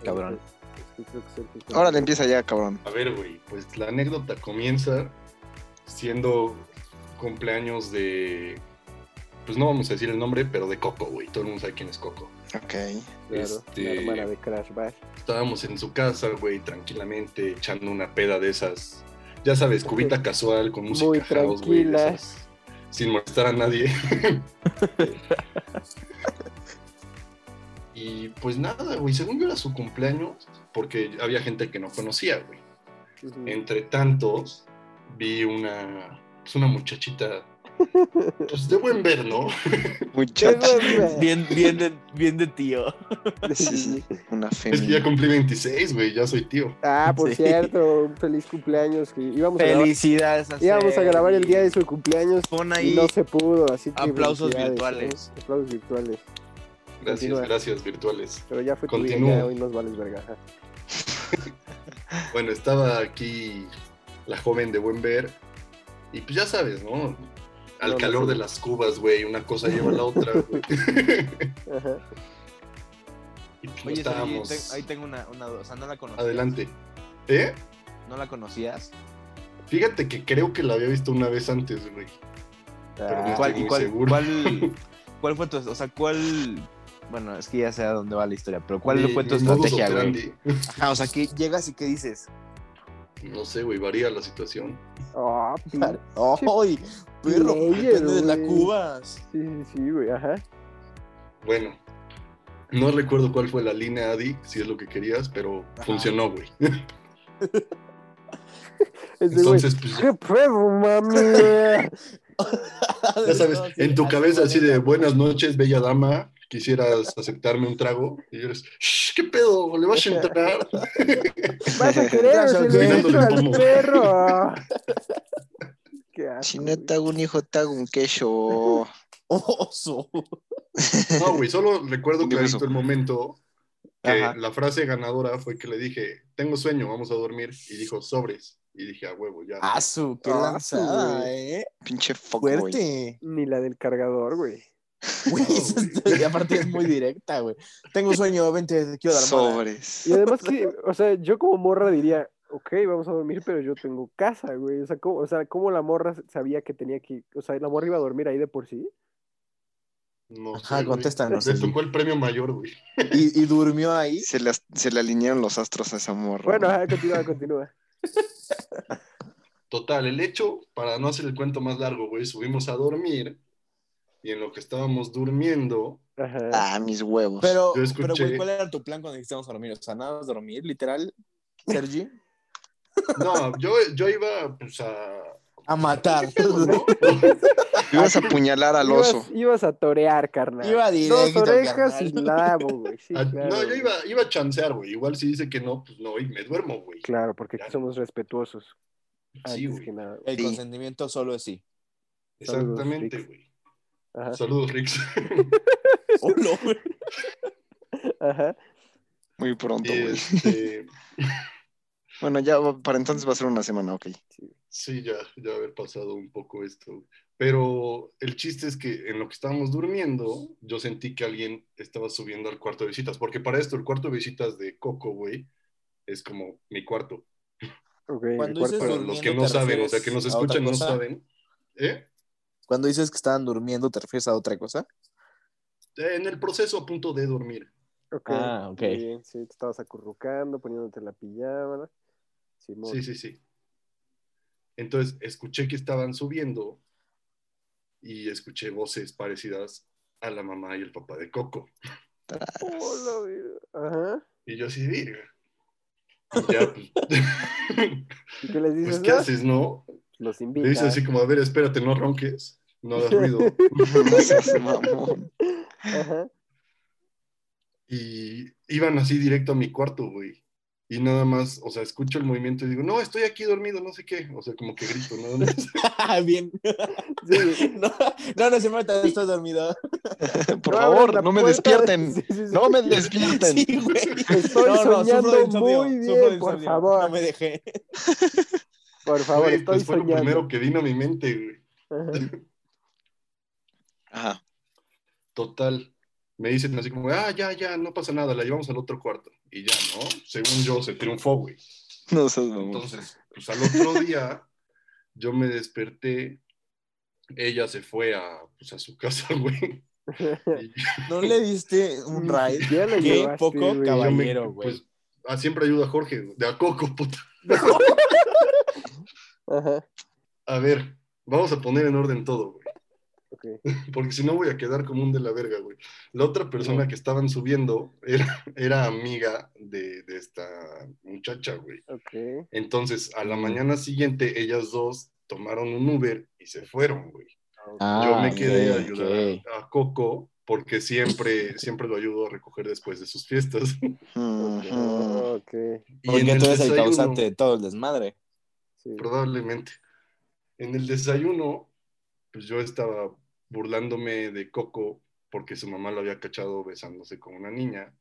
Cabrón. Es que creo que Sergio está- Órale, empieza ya, cabrón. A ver, güey, pues la anécdota comienza siendo cumpleaños de. Pues no vamos a decir el nombre, pero de Coco, güey. Todo el mundo sabe quién es Coco. Ok. Claro, este- la hermana de Crash Bash. Estábamos en su casa, güey, tranquilamente, echando una peda de esas. Ya sabes, cubita casual, con música Muy house, güey, Sin molestar a nadie. y pues nada, güey, según yo era su cumpleaños, porque había gente que no conocía, güey. Entre tantos, vi una, pues una muchachita, pues de buen ver, ¿no? Qué Muchacho. Bien, bien de, bien de tío. Sí, sí. Una Es que ya cumplí 26, güey, ya soy tío. Ah, por Sí. cierto, un feliz cumpleaños. Que íbamos, a grabar, Felicidades. íbamos a grabar el día de su cumpleaños Pon y no se pudo, así que Aplausos felicidades, virtuales. ¿no? Aplausos virtuales. Gracias, Continúa. gracias, virtuales. Pero ya fue tu día, hoy nos vales verga. Bueno, estaba aquí la joven de buen ver. Y pues ya sabes, ¿no? Al calor de las cubas, güey. Una cosa lleva a la otra, güey. Ajá. y pues no Oye, estábamos. te- ahí tengo una, una duda. O sea, no la conocías. Adelante. ¿Eh? ¿No la conocías? Fíjate que creo que la había visto una vez antes, güey. Pero no Ah, ¿Cuál, estoy muy cuál, seguro. cuál, cuál fue tu, o sea, cuál, bueno, es que ya sé a dónde va la historia, pero cuál Mi- fue tu estrategia, güey? Ajá, o sea, que llegas y qué dices. No sé, güey, varía la situación. ah, pin- ¡Ay, perro! Depende de la cubas. Sí, sí, sí, güey, ajá. Bueno, no recuerdo cuál fue la línea Adi, si es lo que querías, pero Ajá. funcionó, güey. Entonces, pues, ¿qué pedo, mami? ya sabes, en tu cabeza así de buenas noches, bella dama, quisieras aceptarme un trago, y eres, "Shh, ¿qué pedo? ¿Le vas a entrar? ¿Vas a querer o se lo he Dándole hecho al perro? Asco, Si no te hago un hijo, te hago un queso. Oso. No, güey, solo recuerdo clarito eso. el momento que Ajá. la frase ganadora fue que le dije, tengo sueño, vamos a dormir, y dijo, sobres. Y dije, a huevo, ya. Asu, qué Ah, lanzada, su, eh. Pinche fuckboy. Fuerte. Ni la del cargador, güey. Güey, está- y aparte es muy directa, güey. Tengo sueño, vente, te quiero dar. Sobres. Y además que, o sea, yo como morra diría, ok, vamos a dormir, pero yo tengo casa, güey. O sea, ¿cómo, o sea, ¿cómo la morra sabía que tenía que, o sea, la morra iba a dormir ahí de por sí? No Ajá, sé, contéstanos, Le tocó el premio mayor, güey. Y, y durmió ahí. Se, las- se le alinearon los astros a esa morra. Bueno, ajá, continúa, continúa. Total, el hecho, para no hacer el cuento más largo, güey, subimos a dormir y en lo que estábamos durmiendo, Ajá. Ah, mis huevos. Pero, pero, güey, ¿cuál era tu plan cuando dijiste a dormir? O sea, nada más dormir, literal, Sergi. No, yo, yo iba pues a... A matar. ¿no? Ibas a apuñalar al oso. ibas a torear, carnal. Iba Dos directo, orejas y carnal. lavo, güey. Sí, A- claro, no, yo iba, iba a chancear, güey. Igual si dice que no, pues no, y me duermo, güey. Claro, porque aquí Ya. somos respetuosos. Sí, güey. que nada. El Sí. consentimiento solo es sí. Exactamente, Saludos, güey. Ajá. Saludos, Rix. Oh, no, güey. Ajá. Muy pronto, Y, güey. este, Bueno, ya va- para entonces va a ser una semana, ok. sí, ya, ya haber pasado un poco esto. Pero el chiste es que en lo que estábamos durmiendo, yo sentí que alguien estaba subiendo al cuarto de visitas. Porque para esto, el cuarto de visitas de Coco, güey, es como mi cuarto. Ok, el Cuando cuarto- dices Para los que no ¿te saben, o sea, que nos escuchan no saben. ¿Eh? Cuando dices que estaban durmiendo, ¿te refieres a otra cosa? En el proceso a punto de dormir. Ok, Ah, ok. bien, sí, te estabas acurrucando, poniéndote la pijama. Sí, sí, sí. Entonces escuché que estaban subiendo y escuché voces parecidas a la mamá y el papá de Coco. Hola, güey. Ajá. Y yo así. Y ya, pues, ¿Y qué les dices? pues, ¿qué no? haces, no? Los Le invitas. dices así como, a ver, espérate, no ronques, no hagas ruido. No seas mamón. Ajá. Y iban así directo a mi cuarto, güey. Y nada más, o sea, escucho el movimiento y digo, no, estoy aquí dormido, no sé qué. O sea, como que grito, nada más. Bien. Sí. No, no, no se meta, estoy dormido. Por No favor, no me despierten. Sí, sí, sí. No me despierten. Estoy No, soñando de insomnio, muy de bien, por favor. No me dejé. Por favor, Güey, estoy pues fue lo soñando. primero que vino a mi mente, güey. Ajá. Total. Me dicen así como, ah, ya, ya, no pasa nada, la llevamos al otro cuarto. Y ya, ¿no? Según yo, se triunfó, güey. No seas mamón. Entonces, pues al otro día, yo me desperté, ella se fue a, pues, a su casa, güey. ¿No le diste un ride? siquiera le Qué llevaste, poco güey. caballero, güey. pues, ah, siempre ayuda a Jorge, de a Coco, puta. Ajá. A ver, vamos a poner en orden todo, güey. Porque si no voy a quedar como un de la verga, güey. La otra persona que estaban subiendo era, era amiga de, de esta muchacha, güey. Entonces, a la mañana siguiente, ellas dos tomaron un Uber y se fueron, güey. Ah, Yo me quedé a ayudar a Coco porque siempre, siempre lo ayudo a recoger después de sus fiestas. Ujú. Ok. Y Porque tú eres el desayuno, causante de todo el desmadre. Sí. Probablemente. En el desayuno, pues yo estaba burlándome de Coco porque su mamá lo había cachado besándose con una niña.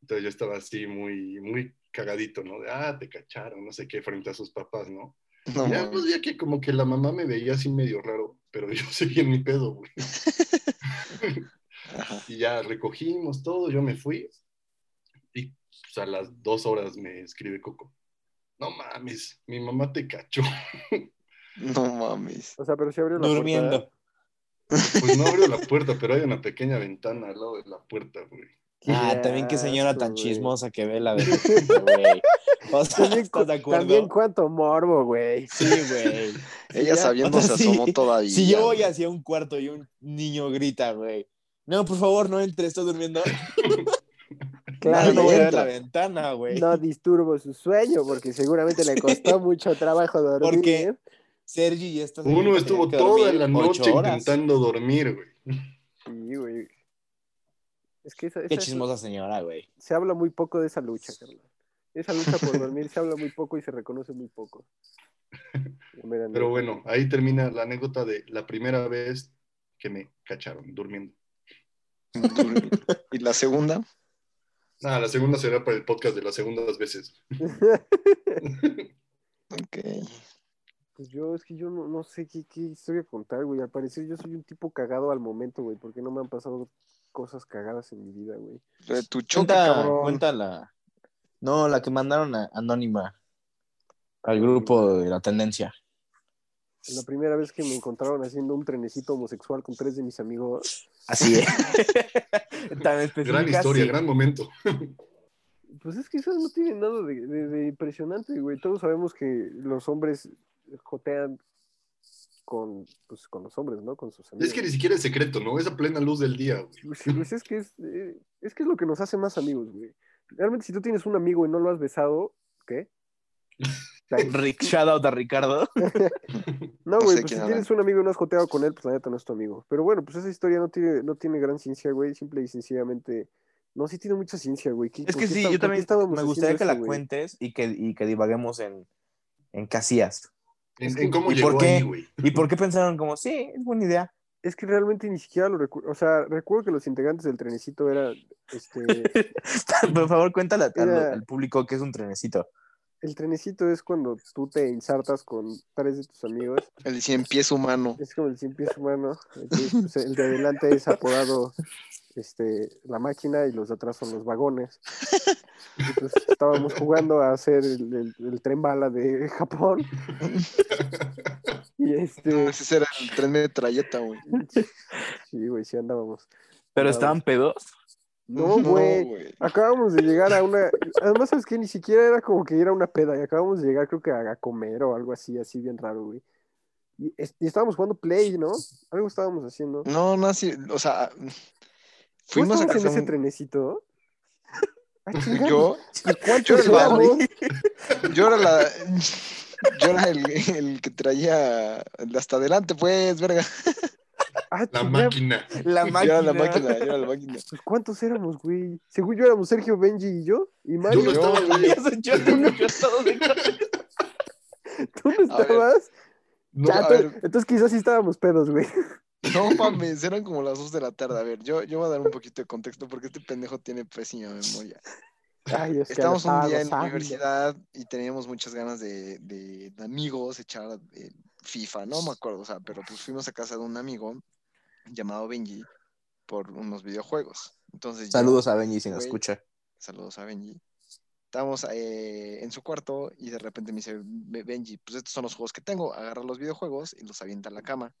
Entonces yo estaba así muy, muy cagadito, ¿no? De, ah, te cacharon, no sé qué, frente a sus papás, ¿no? No, ya pues ya que como que la mamá me veía así medio raro, pero yo seguía en mi pedo, güey. Y ya recogimos todo, yo me fui. Y pues, a las dos horas me escribe Coco. No mames, mi mamá te cachó. No mames. O sea, pero si abrió la Durmiendo. Pues no abrió la puerta, pero hay una pequeña ventana al lado de la puerta, güey. puerta. Ah, también qué señora tan güey. chismosa que ve la de güey. O sea, También, ¿estás de acuerdo? también cuánto morbo, güey. Sí, güey. Ella sabiendo O sea, se sí. asomó todavía. Si yo voy hacia un cuarto y un niño grita, güey. No, por favor, no entre, estoy durmiendo. Claro, no, no voy a ver la ventana, güey. No disturbo su sueño porque seguramente le costó mucho trabajo dormir. Porque Sergi y esta Uno estuvo toda la noche horas. intentando dormir, güey. Sí, güey. Es que esa, Qué esa- chismosa señora, güey. se habla muy poco de esa lucha, carnal. Esa lucha por dormir se habla muy poco y se reconoce muy poco. Mira, Pero bueno, ahí termina la anécdota de la primera vez que me cacharon durmiendo. Y la segunda, Ah, la segunda será para el podcast de las segundas veces. ok. Pues yo, es que yo no, no sé qué, qué historia contar, güey. Al parecer yo soy un tipo cagado al momento, güey, porque no me han pasado cosas cagadas en mi vida, güey. Tu choque, Cuenta, cabrón. cuenta la. No, la que mandaron a Anónima al grupo de la tendencia. La primera vez que me encontraron haciendo un trenecito homosexual con tres de mis amigos, Así es. Tan Gran historia, sí. gran momento. pues es que eso no tiene nada de, de- de impresionante, güey. Todos sabemos que los hombres jotean con, pues, con los hombres, ¿no? Con sus amigos. Es que ni siquiera es secreto, ¿no? Es a plena luz del día, güey. Pues, pues es que es, eh, es que es lo que nos hace más amigos, güey. Realmente si tú tienes un amigo y no lo has besado, ¿qué? Rick, shout out a Ricardo. No, No güey, sé pues si habla. tienes un amigo y no has joteado con él, pues la neta no es tu amigo. Pero bueno, pues esa historia no tiene, no tiene gran ciencia, güey. Simple y sencillamente. No, sí tiene mucha ciencia, güey. ¿Qué- Es que sí, está- yo también me gustaría que la güey? cuentes y que, y que divaguemos en, en casillas. En, Es que- en cómo ¿y llegó por qué? ahí, güey. ¿Y por qué pensaron como, sí, es buena idea? Es que realmente ni siquiera lo recuerdo. O sea, recuerdo que los integrantes del trenecito eran. Este, Por favor, cuéntale al, Era- al público que es un trenecito. el trenecito es cuando tú te ensartas con tres de tus amigos. El cien pies humano. Es como el cien pies humano. Entonces, pues, el de adelante es apodado este, la máquina y los de atrás son los vagones. Y pues estábamos jugando a hacer el, el- el tren bala de Japón. Y este, Ese era el tren de trayeta, güey. sí, güey, sí andábamos. ¿Pero estaban pedos? No, güey. Acabamos de llegar a una. Además, sabes que ni siquiera era como que era una peda. Y acabamos de llegar, creo que a, comer o algo así, así bien raro, güey. Y, es- y estábamos jugando Play, ¿no? Algo estábamos haciendo. No, no, así, o sea, ¿Tú fuimos a estabas en ese un- trenecito? Ah, Yo, ¿Cuántos yo era el yo era la, yo era el, el que traía hasta adelante, pues, verga. Ah, La máquina. La Yo máquina. era la máquina, yo era la máquina. pues, ¿Cuántos éramos, güey? Según yo éramos Sergio, Benji y yo. Y Mario, Yo no estaba, güey. Eso, yo, yo, yo todo de- ¿tú no estabas? No, entonces quizás sí estábamos pedos, güey. No mames, eran como las 2 de la tarde. A ver, yo, yo voy a dar un poquito de contexto porque este pendejo tiene pésima memoria. Ay, es que Estábamos lo un día en la universidad y teníamos muchas ganas de, de- de amigos echar eh, FIFA, no me acuerdo, o sea, pero pues fuimos a casa de un amigo llamado Benji por unos videojuegos. Entonces yo- Saludos a Benji si nos escucha. saludos a Benji. Estábamos eh, en su cuarto y de repente me dice "Be- Benji, pues estos son los juegos que tengo, agarra los videojuegos y los avienta a la cama.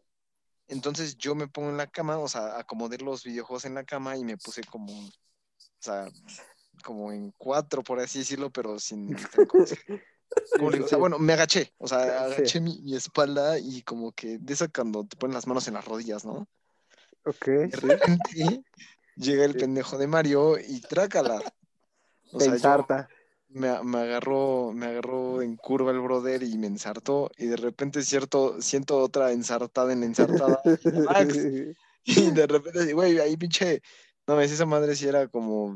Entonces yo me pongo en la cama, o sea, acomodé los videojuegos en la cama y me puse como, o sea, como en cuatro, por así decirlo, pero sin... ¿cómo se- cómo le digo? O sea, sí. bueno, me agaché, o sea, Sí. agaché mi, mi espalda y como que de eso cuando te ponen las manos en las rodillas, ¿no? Ok, De repente llega el pendejo de Mario y trácala. O Te sea, yo-. Me, me agarró, me agarró en curva el brother y me ensartó. Y de repente cierto, siento otra ensartada en la ensartada. Max. y de repente, güey, ahí pinche. No, ves, esa madre sí era como.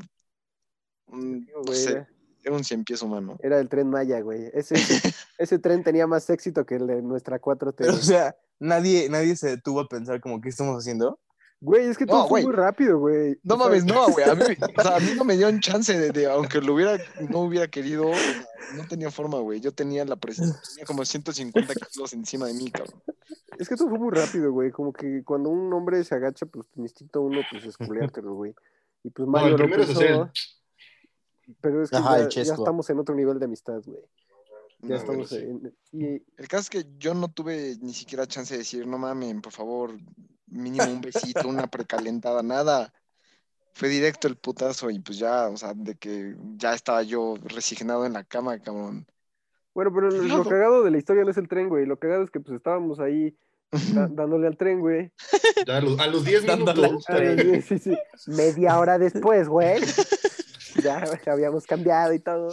un- no Güey, sé, era- era un cien pies humano. Era el tren Maya, güey. Ese, ese, ese tren tenía más éxito que el de nuestra 4T. Pero, o sea, nadie, nadie se detuvo a pensar como, ¿qué estamos haciendo? Güey, es que No, todo fue muy rápido, güey. No O sea, mames, no, güey. A mí, o sea, a mí no me dieron chance de, de- aunque lo hubiera, no hubiera querido, o sea, no tenía forma, güey. Yo tenía la presión, tenía como 150 kilos encima de mí, cabrón. Es que todo fue muy rápido, güey. Como que cuando un hombre se agacha, pues tu instinto uno, pues es culeártelo, güey. Y pues No, Mario el no primero es el... pensó, pero es que Ajá, ya, estamos en otro nivel de amistad, güey. Ya No, estamos bueno, sí. en... Y, El caso es que yo no tuve ni siquiera chance de decir, no mamen, por favor, mínimo un besito, una precalentada, nada. Fue directo el putazo y pues ya, o sea, de que ya estaba yo resignado en la cama, cabrón. bueno, pero lo, lo cagado de la historia no es el tren, güey. Lo cagado es que pues estábamos ahí da- dándole al tren, güey. Ya a los, a los 10 Dándole minutos. Sí, sí, sí. Media hora después, güey. Ya habíamos cambiado y todo.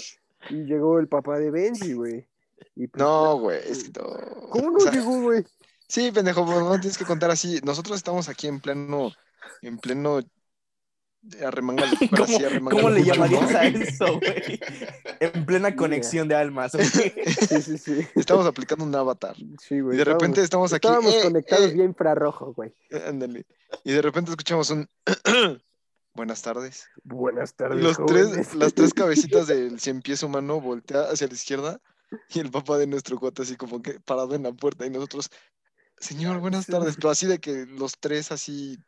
Y llegó el papá de Benji, güey. Y pues, No, güey, es que no. ¿Cómo no O sea, llegó, güey? Sí, pendejo, no tienes que contar así. Nosotros estamos aquí en pleno, en pleno arremanga ¿Cómo, así, cómo le llamarías a eso, güey? En plena conexión de almas, güey. Sí, sí, sí. Estamos aplicando un avatar. Sí, Y güey. de repente estamos aquí. Estábamos eh, conectados eh, vía infrarrojo, güey. ándale. Y de repente escuchamos un buenas tardes. Buenas Y tardes, los jóvenes. tres, las tres cabecitas del cien pies humano voltea hacia la izquierda y el papá de nuestro cuate así como que parado en la puerta y nosotros, señor, buenas Sí. tardes, pero así de que los tres así,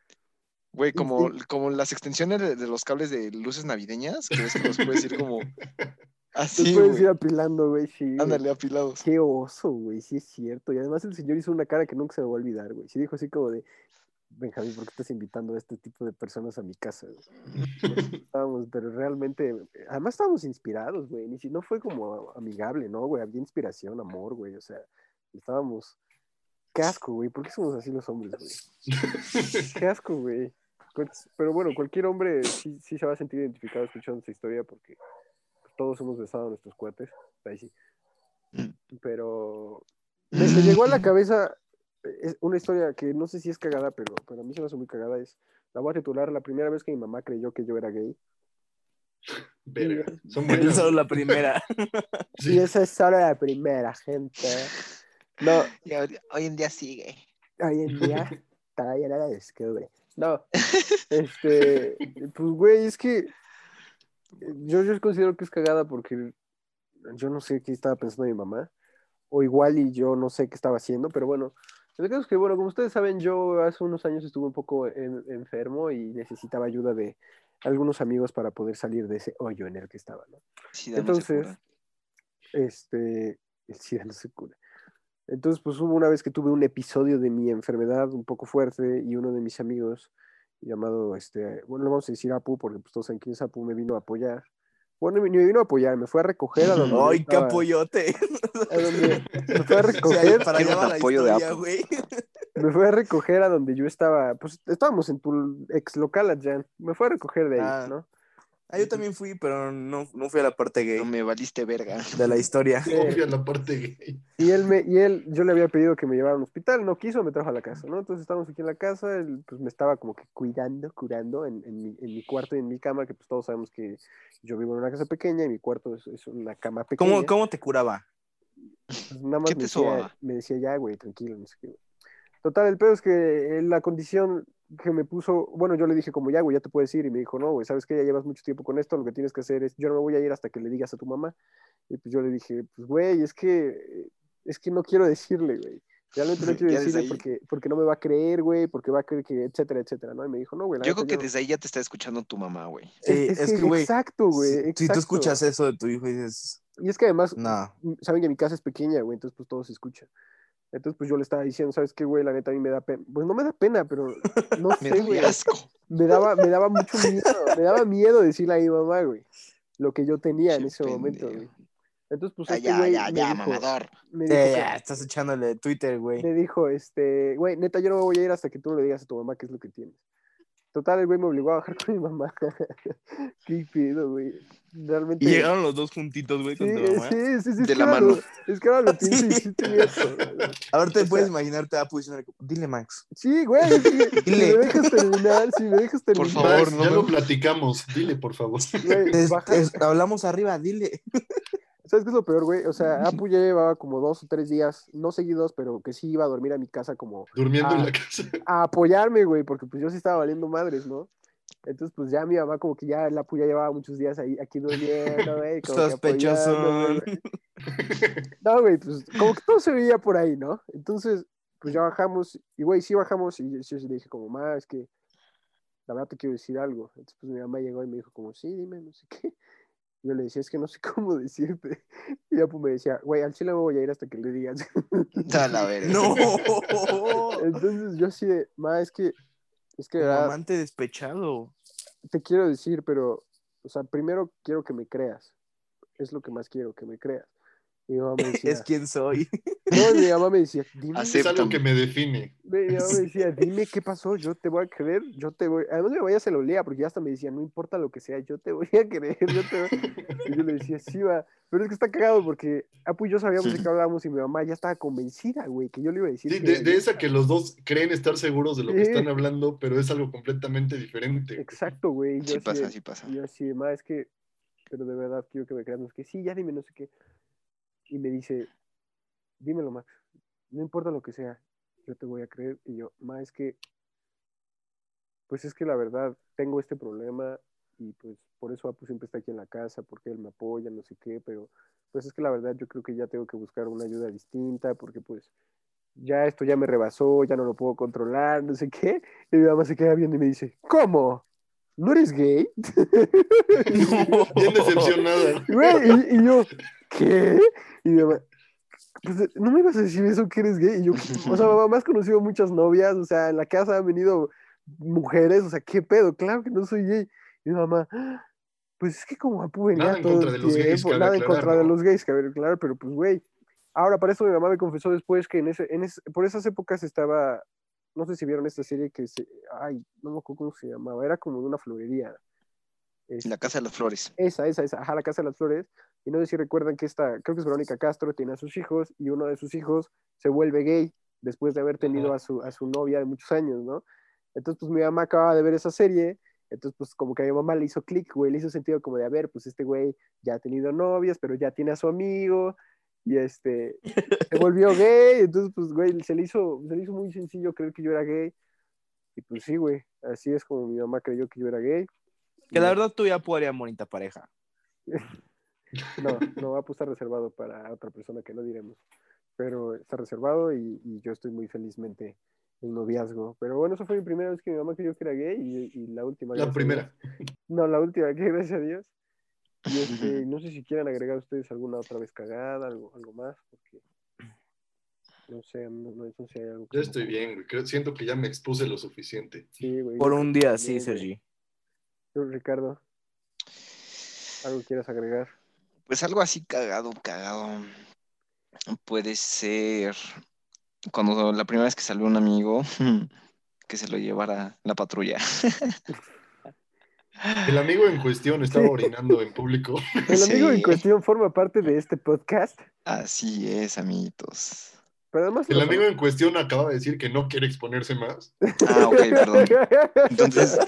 güey, como, como las extensiones de, de los cables de luces navideñas, que ves que los puedes ir como Los así, puedes güey, ir apilando, güey, sí. ándale, apilados. Qué oso, güey, sí es cierto. Y además el señor hizo una cara que nunca se me va a olvidar, güey. Sí dijo así como de, Benjamín, ¿por qué estás invitando a este tipo de personas a mi casa? güey?" Estábamos, pero realmente, además estábamos inspirados, güey. Ni si no fue como amigable, ¿no, güey? Había inspiración, amor, güey. O sea, estábamos... Qué asco, güey. ¿Por qué somos así los hombres, güey? Qué asco, güey. Pero bueno, cualquier hombre sí, sí se va a sentir identificado escuchando esta historia porque todos hemos besado a nuestros cuates. Ahí sí. Pero me, me llegó a la cabeza eh, es una historia que no sé si es cagada, pero, pero a mí se me hace muy cagada. Es, la voy a titular La primera vez que mi mamá creyó que yo era gay. Verga, Son Es buenas. solo la primera. Sí. Y esa es solo la primera, gente. No, Y hoy, hoy en día sigue. hoy en día todavía no la descubre. No, este, pues güey, es que yo, yo considero que es cagada porque yo no sé qué estaba pensando mi mamá, o igual y yo no sé qué estaba haciendo, pero bueno, el caso es que, bueno, como ustedes saben, yo hace unos años estuve un poco en- enfermo y necesitaba ayuda de algunos amigos para poder salir de ese hoyo en el que estaba, ¿no? Sí, Entonces, este, el SIDA no se cura. Entonces, pues hubo una vez que tuve un episodio de mi enfermedad un poco fuerte y uno de mis amigos llamado, este, bueno, le vamos a decir Apu porque pues todos saben quién es Apu, me vino a apoyar. Bueno, ni me vino a apoyar, me fue a recoger a donde yo ¡Ay, qué apoyote! a donde- me fue a recoger, para allá la apoyo de me fue a recoger a donde yo estaba, pues estábamos en tu ex local, Adjan, me fue a recoger de ahí, Ah. ¿no? Ah, yo también fui, pero no, no fui a la parte gay No me valiste verga. de la historia. Obvia la parte gay. Y él, me, y él, yo le había pedido que me llevara a un hospital, no quiso, me trajo a la casa, ¿no? Entonces estábamos aquí en la casa, él pues me estaba como que cuidando, curando en, en, mi, en mi cuarto y en mi cama, que pues todos sabemos que yo vivo en una casa pequeña y mi cuarto es, es una cama pequeña. ¿Cómo, ¿Cómo te curaba? Pues nada más ¿Qué me decía, me decía, ya, güey, tranquilo, no sé qué. güey". Total, el pedo es que eh, la condición que me puso, bueno, yo le dije como, ya, güey, ya te puedes ir, y me dijo, no, güey, sabes que ya llevas mucho tiempo con esto, lo que tienes que hacer es, yo no me voy a ir hasta que le digas a tu mamá. Y pues yo le dije, pues, güey, es que, es que no quiero decirle, güey. Realmente no quiero decirle porque, porque no me va a creer, güey, porque va a creer que, etcétera, etcétera, ¿no? Y me dijo, no, güey, Yo creo que no". desde ahí ya te está escuchando tu mamá, güey. Sí, es, es que, güey, exacto, güey, Si, exacto. si tú escuchas eso de tu hijo y dices, Y es que además, no, saben que mi casa es pequeña, güey, entonces pues todo se escucha. Entonces pues yo le estaba diciendo, ¿sabes qué, güey? La neta a mí me da pena. Pues no me da pena, pero no Me sé, da güey. asco. Me daba, me daba mucho miedo, me daba miedo decirle a mi mamá, güey, lo que yo tenía en ese momento, güey. Entonces pues Ah, este ya, güey ya, me ya, dijo- mamador. me ya, dijo, que- ya, estás echándole Twitter, güey. me dijo, este, güey, neta, yo no me voy a ir hasta que tú no le digas a tu mamá qué es lo que tienes. Total, el güey me obligó a bajar con mi mamá. qué pedo, güey. Realmente. Y llegaron los dos juntitos, güey, Sí, con tu mamá. sí, sí, sí, De la mano. lo- es que ahora lo pienso y Sí. tenía eso. Ahora te O puedes sea- imaginarte a Apu diciéndole, dile, Max. Sí, güey, que si Dile. me dejas terminar, si me dejas Por terminar. favor, Max, no ya me- lo platicamos. Dile, por favor. güey, Es- baja- es- hablamos arriba, dile. ¿Sabes qué es lo peor, güey? O sea, Apu ya llevaba como dos o tres días, no seguidos, pero que sí iba a dormir a mi casa como Durmiendo en la casa. a apoyarme, güey, porque pues yo sí estaba valiendo madres, ¿no? Entonces, pues ya mi mamá como que ya la ya llevaba muchos días ahí, aquí durmiendo, güey. Sospechoso. No, güey, pues como que todo se veía por ahí, ¿no? Entonces, pues ya bajamos, y güey, sí bajamos, y yo, le dije como, ma, es que la verdad te quiero decir algo. Entonces, pues mi mamá llegó y me dijo como, sí, dime, no sé qué. Yo le decía, es que no sé cómo decirte. Y ya pues me decía, güey, al chile me voy a ir hasta que le digas. A la verga. No. Entonces yo así de, ma, es que, es que, verdad, amante despechado. te quiero decir, pero, o sea, primero quiero que me creas. Es lo que más quiero, que me creas. Y mi mamá me decía, Es quien soy. No, mi mamá me decía, dime, Es algo que me define. mi mamá me decía, dime qué pasó, yo te voy a creer, yo te voy, además mi mamá ya se lo leía, porque ya hasta me decía, no importa lo que sea, yo te voy a creer, yo te voy... Y yo le decía, sí, va, pero es que está cagado, porque Apu y yo sabíamos de qué hablábamos y mi mamá ya estaba convencida, güey, que yo le iba a decir Sí, que de, esa que los dos creen estar seguros de lo que están hablando, pero es algo completamente diferente. Exacto, güey. Sí así pasa, de- sí pasa. Y yo así, ma, es que, pero de verdad quiero que me creas, no sé qué, sí, ya dime, no sé qué. Y me dice, dímelo, Max, no importa lo que sea, yo te voy a creer. Y yo, ma, es que, pues es que la verdad, tengo este problema y pues por eso Apu siempre está aquí en la casa, porque él me apoya, no sé qué, pero pues es que la verdad yo creo que ya tengo que buscar una ayuda distinta, porque pues ya esto ya me rebasó, ya no lo puedo controlar, no sé qué. Y mi mamá se queda viendo y me dice, ¿cómo? ¿No eres gay? Bien decepcionada. Y, y yo, ¿qué? Y mi mamá, pues, ¿no me ibas a decir eso que eres gay? Y yo, o sea, mamá, has conocido muchas novias, o sea, en la casa han venido mujeres, o sea, ¿qué pedo? Claro que no soy gay. Y mi mamá, "Ah, pues es que como Apu venía Nada en todo contra el de los gays, cabe nada en contra de los gays, cabe claro, pero pues, güey. Ahora, para eso mi mamá me confesó después que en ese, en ese, por esas épocas estaba, no sé si vieron esta serie que se, ay, no me acuerdo cómo se llamaba, era como de una florería. Este, La Casa de las Flores. esa, esa, esa, ajá, la Casa de las Flores. Y no sé si recuerdan que esta, creo que es Verónica Castro, tiene a sus hijos y uno de sus hijos se vuelve gay después de haber tenido a su, a su novia de muchos años, ¿no? Entonces, pues mi mamá acaba de ver esa serie, entonces, pues como que a mi mamá le hizo clic, güey, le hizo sentido como de, a ver, pues este güey ya ha tenido novias, pero ya tiene a su amigo y este, se volvió gay, entonces, pues, güey, se le hizo, se le hizo muy sencillo creer que yo era gay. Y pues sí, güey, así es como mi mamá creyó que yo era gay. Que la verdad tú ya podrías bonita pareja. No, no va a estar reservado para otra persona que no diremos. Pero está reservado y, y yo estoy muy felizmente en noviazgo. Pero bueno, eso fue mi primera vez que mi mamá creyó que era gay y, y la última. La primera. No, la última, que gracias a Dios. Y este, no sé si quieran agregar ustedes alguna otra vez cagada, algo, algo más, porque no sé, no, no, no sé si hay algo. que Yo estoy bien, güey. Creo- siento que ya me expuse lo suficiente. Sí, güey. Por un día, sí. Sergi. Ricardo, ¿algo quieras agregar? Pues algo así cagado, cagado. Puede ser cuando la primera vez que salió un amigo que se lo llevara la patrulla. El amigo en cuestión estaba Sí. orinando en público. El amigo en cuestión forma parte de este podcast, Así es, amiguitos. pero además... El amigo en cuestión acaba de decir que no quiere exponerse más. Ah, ok, perdón. Entonces,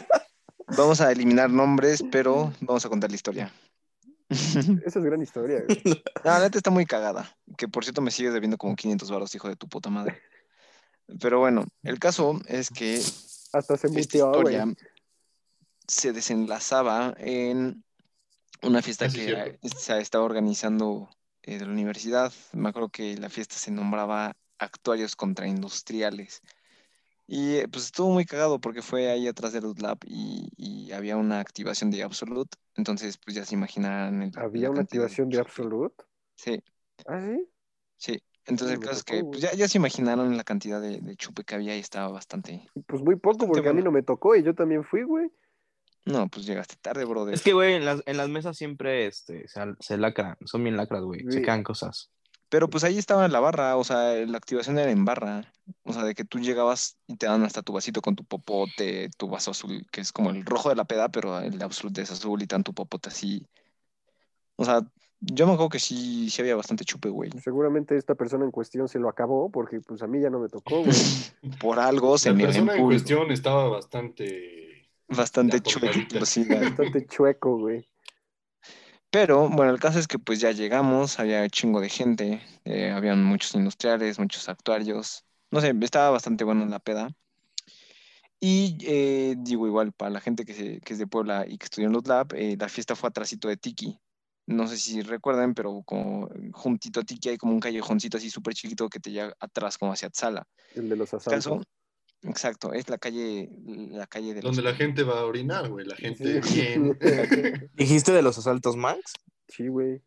vamos a eliminar nombres, pero vamos a contar la historia. Esa es gran historia, güey. No, la neta está muy cagada. Que por cierto me sigue debiendo como 500 baros, hijo de tu puta madre. Pero bueno, el caso es que Hasta se esta muteó, güey. historia se desenlazaba en una fiesta Ah, que se estaba organizando eh, de la universidad. Me acuerdo que la fiesta se nombraba Actuarios contra Industriales. Y eh, pues estuvo muy cagado porque fue ahí atrás del Lab y, y había una activación de Absolute. Entonces, pues ya se imaginarán. el- ¿Había una activación de. Absolute? Sí, ¿Ah, sí? sí. Entonces, Uy, el caso es tocó, que pues, ya, ya se imaginaron la cantidad de, de chupe que había y estaba bastante. Pues muy poco, Bastante porque a mí bueno. no me tocó y yo también fui, güey. No, pues llegaste tarde, brother. Es que, güey, en las, en las mesas siempre este, se, se lacran. Son bien lacras, güey. Se Sí. quedan cosas. Pero pues ahí estaba la barra, o sea, la activación era en barra. O sea, de que tú llegabas y te dan hasta tu vasito con tu popote, tu vaso azul, que es como el rojo de la peda, pero el absoluto es azul y tan tu popote así. O sea, yo me acuerdo que sí, sí había bastante chupe, güey. Seguramente esta persona en cuestión se lo acabó, porque pues a mí ya no me tocó, güey. Por algo se La me persona en público. cuestión estaba bastante. Bastante tocadita. pues, sí, la- Bastante chueco, güey. Pero bueno, el caso es que pues ya llegamos, había chingo de gente, eh, habían muchos industriales, muchos actuarios, no sé, estaba bastante bueno la peda. Y eh, digo igual, para la gente que, se- que es de Puebla y que estudió en los lab, eh, la fiesta fue atrásito de Tiki. No sé si recuerdan, pero como juntito a Tiki hay como un callejoncito así súper chiquito que te lleva atrás como hacia Tzala. El de los caso, asaltos. Exacto, es la calle, la calle de los... Donde la gente va a orinar, güey. La gente Sí. bien. ¿Dijiste de los asaltos Max? Sí, güey.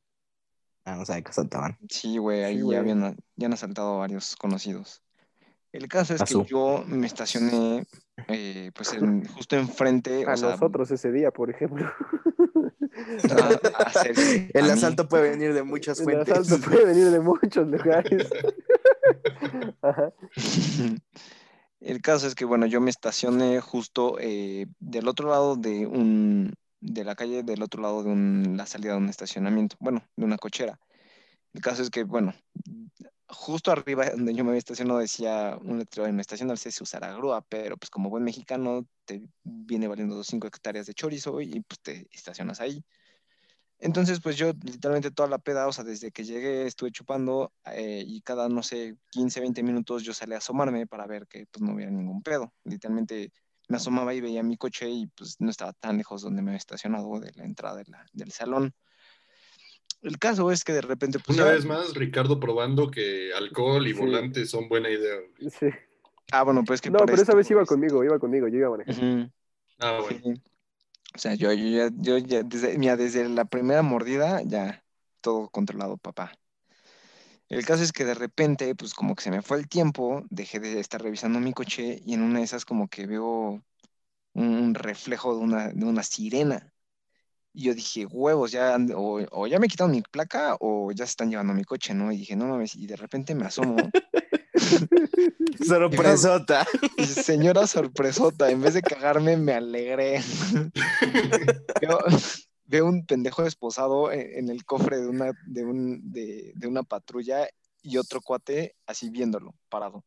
Ah, no sabía que asaltaban. Sí, güey, ahí Sí, ya güey. habían, ya han asaltado varios conocidos. El caso es Azul. que yo me estacioné eh, pues en- justo enfrente, A o sea, nosotros ese día, por ejemplo. a- a hacer- El mí. asalto puede venir de muchas El fuentes. asalto puede venir de muchos lugares. Ajá. El caso es que, bueno, yo me estacioné justo eh, del otro lado de un, de la calle, del otro lado de un- la salida de un estacionamiento, bueno, de una cochera. El caso es que, bueno, justo arriba donde yo me había estacionado decía un letrero en estacionarse se usará grúa, pero pues como buen mexicano te viene valiendo 5 hectáreas de chorizo y pues te estacionas ahí. Entonces, pues yo literalmente toda la peda, o sea, desde que llegué estuve chupando eh, y cada, no sé, 15, 20 minutos yo salía a asomarme para ver que pues no hubiera ningún pedo. Literalmente me asomaba y veía mi coche y pues no estaba tan lejos donde me había estacionado de la entrada de la- del salón. El caso es que de repente, pues Una ya- vez más, Ricardo probando que alcohol y Sí. volante son buena idea. Sí. Ah, bueno, pues que No, pero esa esto, vez iba pues, conmigo, iba conmigo, yo iba manejando. Ah, bueno. sí. O sea, yo, yo ya, yo ya desde, mira, desde la primera mordida, ya todo controlado, papá. El caso es que de repente, pues como que se me fue el tiempo, dejé de estar revisando mi coche y en una de esas como que veo un, reflejo de una, de una sirena. Y yo dije, huevos, ya, o, o ya me quitaron mi placa o ya se están llevando mi coche, ¿no? Y dije, no mames, y de repente me asomo. Sorpresota. Señora sorpresota, en vez de cagarme, me alegré. veo, veo un pendejo esposado en, en el cofre de una, de, un, de, de una patrulla y otro cuate así viéndolo, parado.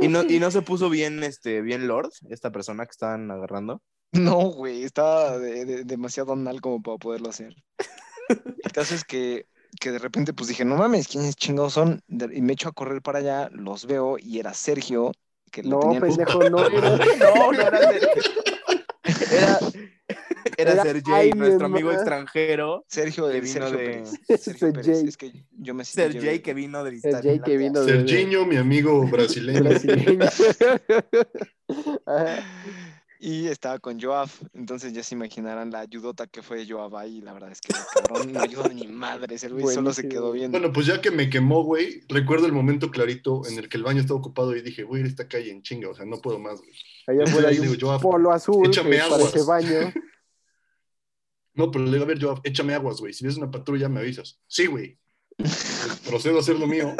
¿Y no, y no se puso bien, este, bien Lord, esta persona que estaban agarrando. No, güey, estaba de- de- demasiado anal como para poderlo hacer. El caso es que, que de repente pues dije, no mames, ¿quiénes chingados son? Y me echo a correr para allá, los veo y era Sergio, que lo No, tenía en- pendejo, no era. No, no era Sergio. Era, era, Era Sergey, alguien nuestro amigo extranjero. Sergio, que vino Sergio de- Pérez. Sergio Pérez. Es que yo me Sergey, yo- que vino de. Jay que vino de. Serginho, mi amigo brasileño. brasileño. Y estaba con Joab, entonces ya se imaginarán la ayudota que fue Joab ahí, la verdad es que el cabrón no ayudó ni madres, el güey solo se quedó viendo. Bueno, pues ya que me quemó, güey, recuerdo el momento clarito en el que el baño estaba ocupado y dije, güey, esta calle en chinga, o sea, no puedo más, güey. Allá afuera hay Digo, un yo, polo azul échame aguas. parece baño. No, pero le digo, a ver, yo, échame aguas, güey. Si ves una patrulla, me avisas. Sí, güey. Procedo a hacer lo mío.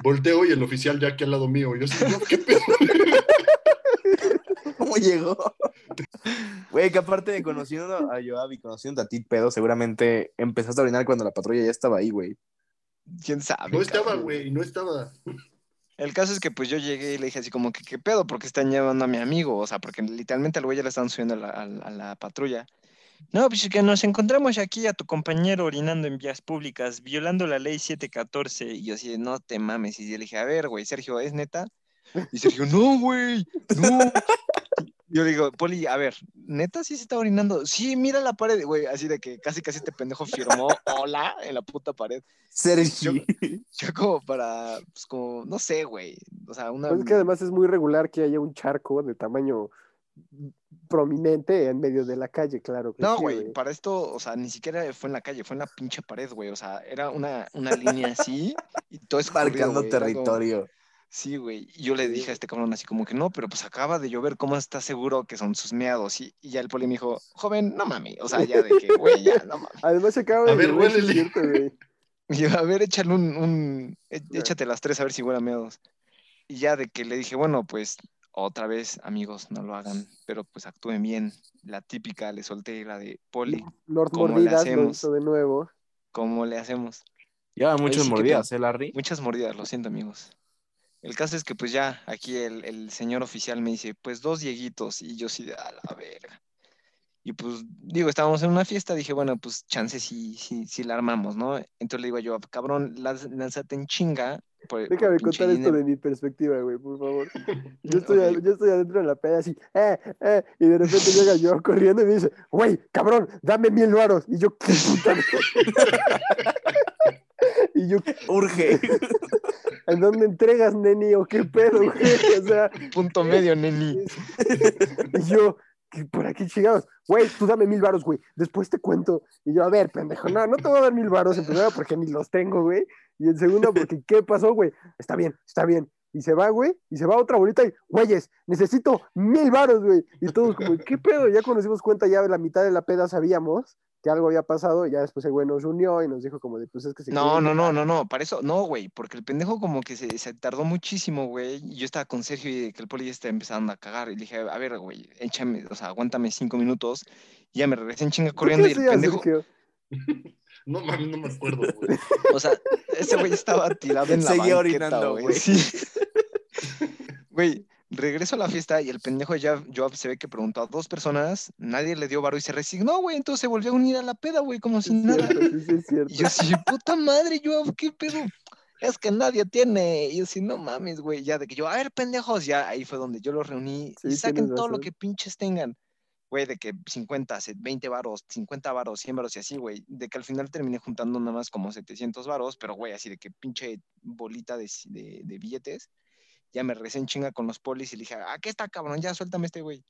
Volteo y el oficial ya aquí al lado mío. Y yo, ¿qué pedo? ¿Cómo llegó? Güey, que aparte de conociendo a Joab y conociendo a ti, pedo, seguramente empezaste a orinar cuando la patrulla ya estaba ahí, güey. ¿Quién sabe? No estaba, güey, no estaba. El caso es que pues yo llegué y le dije así como que, ¿qué pedo? ¿Por qué están llevando a mi amigo? O sea, porque literalmente al güey ya le están subiendo a la, a la- a la patrulla. No, pues es que nos encontramos aquí a tu compañero orinando en vías públicas, violando la ley 714. Y yo así, no te mames. Y yo le dije, a ver, güey, Sergio, ¿es neta? Y Sergio, no, güey, no. Yo le digo, Poli, a ver, ¿neta sí se está orinando? Sí, mira la pared, güey, así de que casi casi este pendejo firmó hola en la puta pared. Sergi. Yo como para, pues como, no sé, güey. O sea, una... Pues es que además es muy regular que haya un charco de tamaño prominente en medio de la calle, claro. que No, sí, güey, para esto, o sea, ni siquiera fue en la calle, fue en la pinche pared, güey. O sea, era una, una línea así y todo es Marcando territorio. Sí, güey. Y yo le dije a este cabrón así como que no, pero pues acaba de llover, ¿cómo estás seguro que son sus meados? Y, y ya el poli me dijo, joven, no mami. O sea, ya de que, güey, ya, no mames. Además se acaba A de ver, llover, güey. Y yo, a ver, échale un, un é- échate las tres a ver si huele a meados. Y ya de que le dije, bueno, pues otra vez, amigos, no lo hagan, pero pues actúen bien. La típica, le solté la de poli, Lord ¿Cómo le Mordidas lo hacemos? hizo de nuevo. ¿cómo le hacemos? Lleva muchas sí mordidas, ¿eh, Larry? Muchas mordidas, lo siento, amigos. El caso es que pues ya aquí el, el señor oficial me dice, pues dos dieguitos, y yo sí, de a la verga. Y pues, digo, estábamos en una fiesta, dije, bueno, pues chance si, si, si la armamos, ¿no? Entonces le digo yo, cabrón, lánz- lánzate en chinga. por- Déjame contar esto dinero". de mi perspectiva, güey, por favor. Yo estoy, Ok. a- yo estoy adentro de la peda así, eh, eh, y de repente llega yo corriendo y me dice, güey, cabrón, dame mil varos. Y yo, ¿qué puta? y yo, Urge. ¿en dónde entregas, neni? ¿O qué pedo, güey? O sea, Punto medio, neni. y yo, ¿qué- ¿por aquí chingados? Güey, tú dame mil varos, güey. Después te cuento. Y yo, a ver, pendejo, no, no te voy a dar mil varos en primera porque ni los tengo, güey. Y en segunda porque, ¿qué pasó, güey? Está bien, está bien. Y se va, güey, y se va otra bolita y, güeyes, necesito mil varos, güey. Y todos como, ¿qué pedo? Ya cuando nos dimos cuenta, ya de la mitad de la peda sabíamos que algo había pasado. Y ya después el güey nos unió y nos dijo como de, pues es que se No, no, no, no, no, para eso, no, güey, porque el pendejo como que se, se tardó muchísimo, güey, y yo estaba con Sergio y que el poli ya estaba empezando a cagar, y le dije, a ver, güey, échame, o sea, aguántame cinco minutos, y ya me regresé en chinga ¿Por qué corriendo, y el pendejo, Sergio? No mames, no me acuerdo, güey. o sea, ese güey estaba tirado en la Seguía banqueta, orinando, güey, güey. sí. Güey, regreso a la fiesta y el pendejo ya, Joab se ve que preguntó a dos personas, nadie le dio varo y se resignó, güey, entonces se volvió a unir a la peda, güey, como si es nada. cierto, sí, sí, es cierto. Y yo así, puta madre, yo, ¿qué pedo? Es que nadie tiene. Y yo así, no mames, güey. Ya de que yo, a ver, pendejos, ya ahí fue donde yo los reuní. Sí, y saquen todo lo que pinches tengan. Güey, de que 50, se- 20 varos, 50 varos, 100 varos y así, güey. De que al final terminé juntando nada más como 700 varos, pero güey, así de que pinche bolita de, de billetes. Ya me regresé en chinga con los polis y le dije, ah, ¿qué está, cabrón? Ya suéltame este, güey.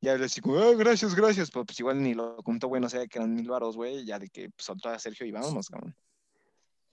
Ya le como, ah, gracias, gracias. Pero pues igual ni lo contó, güey, no sé, que eran mil varos, güey. Ya de que pues otra vez Sergio y vámonos, cabrón.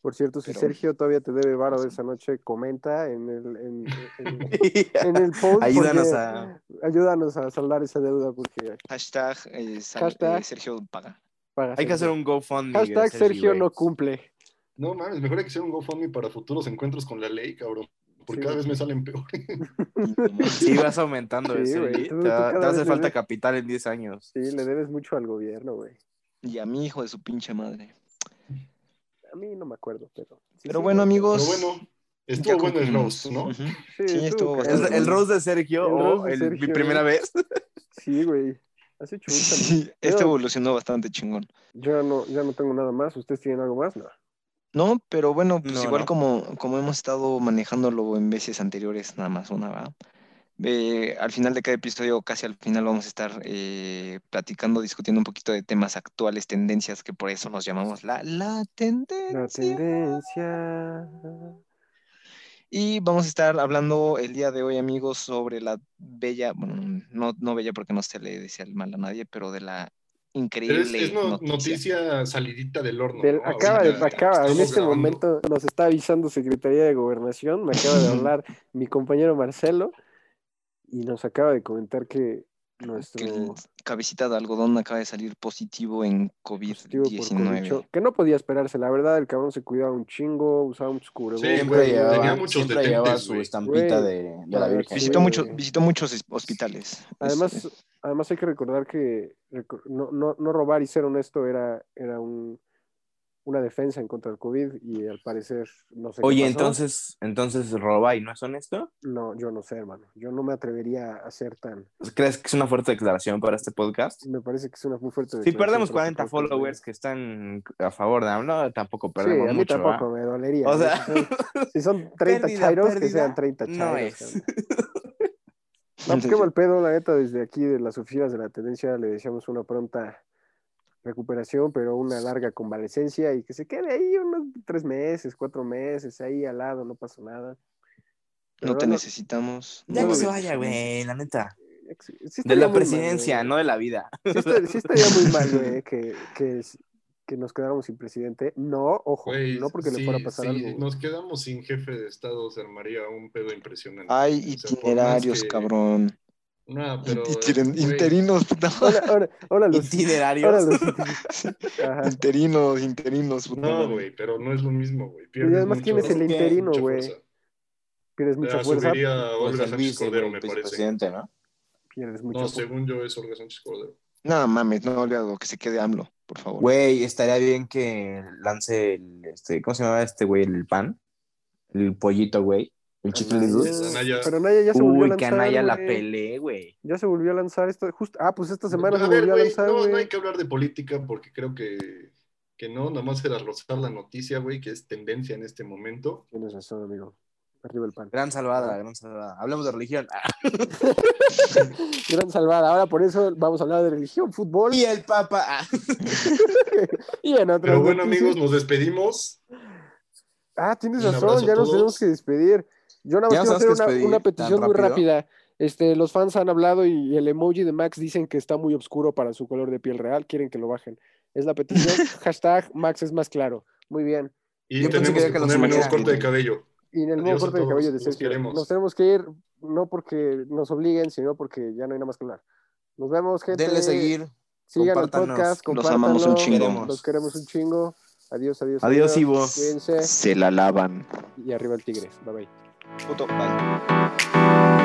Por cierto, si Pero- Sergio todavía te debe varo de esa noche, comenta en el, en, en- en el post. Ayúdanos porque- a. Ayúdanos a saldar esa deuda porque Hashtag, eh, sal- Hashtag. eh, Sergio paga. paga Hay que hacer Sergio. un GoFundMe. Hashtag Sergio güey. no cumple. No mames, mejor hay que hacer un GoFundMe para futuros encuentros con la ley, cabrón. Porque Sí. cada vez me salen peor. Y no mames. Sí, vas aumentando Sí, eso. güey, Te, vez falta capital en 10 años. Sí, le debes mucho al gobierno, güey. Y a mi hijo de su pinche madre. A mí no me acuerdo, pero. sí, Pero sí, bueno, amigos. Pero bueno, ya estuvo bueno el roast, ¿no? Sí, sí, estuvo cagado, ¿Es bastante el. Rose de Sergio El o roast de el- mi primera güey. vez? Sí, güey. Hace chucha. Sí, este evolucionó bastante chingón. Yo ya no, ya no tengo nada más. ¿Ustedes tienen algo más? No. No, pero bueno, pues No, igual no. Como, como hemos estado manejándolo en veces anteriores, nada más una, ¿verdad? Eh, al final de cada episodio, casi al final, vamos a estar eh, platicando, discutiendo un poquito de temas actuales, tendencias, que por eso nos llamamos la, la tendencia. La tendencia. Y vamos a estar hablando el día de hoy, amigos, sobre la bella, bueno, no, no bella porque no se le desea el mal a nadie, pero de la Pero increíble es, es no- noticia. noticia salidita del horno. Del- ¿no? acaba Ahorita acaba, en este grabando. momento nos está avisando Secretaría de Gobernación, me acaba de hablar mi compañero Marcelo y nos acaba de comentar que que nuestro el cabecita de algodón acaba de salir positivo en positivo por COVID-19. COVID, que no podía esperarse, la verdad, el cabrón se cuidaba un chingo, usaba muchos cubrebocas. Sí, Siempre llevaba, tenía muchos siempre detentes, llevaba su estampita de, de la Virgen. si- Visitó, mucho, visitó muchos es- hospitales. Es- Además, es- además hay que recordar que no, no, no robar y ser honesto era, era un, una defensa en contra del COVID y al parecer no sé qué Oye, pasó. entonces, entonces roba y no es honesto. No, yo no sé, hermano. Yo no me atrevería a ser tan... ¿Crees que es una fuerte declaración para este podcast? Me parece que es una muy fuerte Si declaración perdemos para este 40 podcast, followers que están a favor de AMLO, tampoco Sí, perdemos a mí mucho. tampoco me dolería. O sea, si, son, si son 30 pérdida, chairos, que sean 30 chairos. no es. No, pues qué mal pedo, la neta, desde aquí de las oficinas de la tendencia le deseamos una pronta recuperación, pero una larga convalecencia y que se quede ahí unos tres meses, cuatro meses, ahí al lado, no pasa nada. Pero no te no- necesitamos. Ya No, que se vaya, güey, la neta. sí De la mal, presidencia, no de la vida. Sí, estaría, sí estaría muy mal, güey, que, que, que nos quedáramos sin presidente. No, ojo, no porque le fuera a pasar sí, algo. nos quedamos sin jefe de Estado, se armaría un pedo impresionante. Hay O sea, itinerarios, que- cabrón. No, pero. Interen- güey, Interinos, puta Ahora, ahora, ahora los, ahora Itinerarios. los- Ajá. Interinos, interinos, puta No, güey, pero no es lo mismo, güey. Y además, ¿quién es el interino, mucha güey? Pierdes mucha fuerza, subiría a Pues Olga Sánchez Cordero, me parece. ¿no? pierdes mucho No, fuerza. según yo es Olga Sánchez Cordero. No mames, no olvidado que se quede AMLO, por favor. Güey, estaría bien que lance el, este, ¿cómo se llamaba este güey? El pan. El pollito, güey. El chifle de. Anaya. Pero Naya ya se volvió a Uy, lanzar. que Anaya la pelé, güey. Ya se volvió a lanzar esto. Justo, ah, pues esta semana A se ver, volvió a lanzar, no, güey. no hay que hablar de política porque creo que, que no, nomás era rozar la noticia, güey, que es tendencia en este momento. Tienes razón, amigo. Arriba el pan. Gran salvada, gran salvada. Hablemos de religión. Ah, Gran salvada. Ahora por eso vamos a hablar de religión, fútbol Y el Papa. ah. y en Pero bueno, noticias. amigos, nos despedimos. Ah, tienes Un razón, ya a nos tenemos que despedir. Yo nada más Ya quiero hacer una, una petición muy rápida. Este, los fans han hablado y el emoji de Max dicen que está muy oscuro para su color de piel real. Quieren que lo bajen. Es la petición. Hashtag Max es más claro. Muy bien. Y Yo tenemos que que, poner menos corte de cabello. Y en el nuevo Adiós corte de cabello de Sergio. queremos. Nos tenemos que ir, no porque nos obliguen, sino porque ya no hay nada más que hablar. Nos vemos, gente. Denle seguir. Sigan el podcast, Los amamos un chingo. Los queremos un chingo. Adiós, adiós. Adiós, Ivo. Cuídense. Se la lavan. Y arriba el tigre. Bye bye. Puto, bye.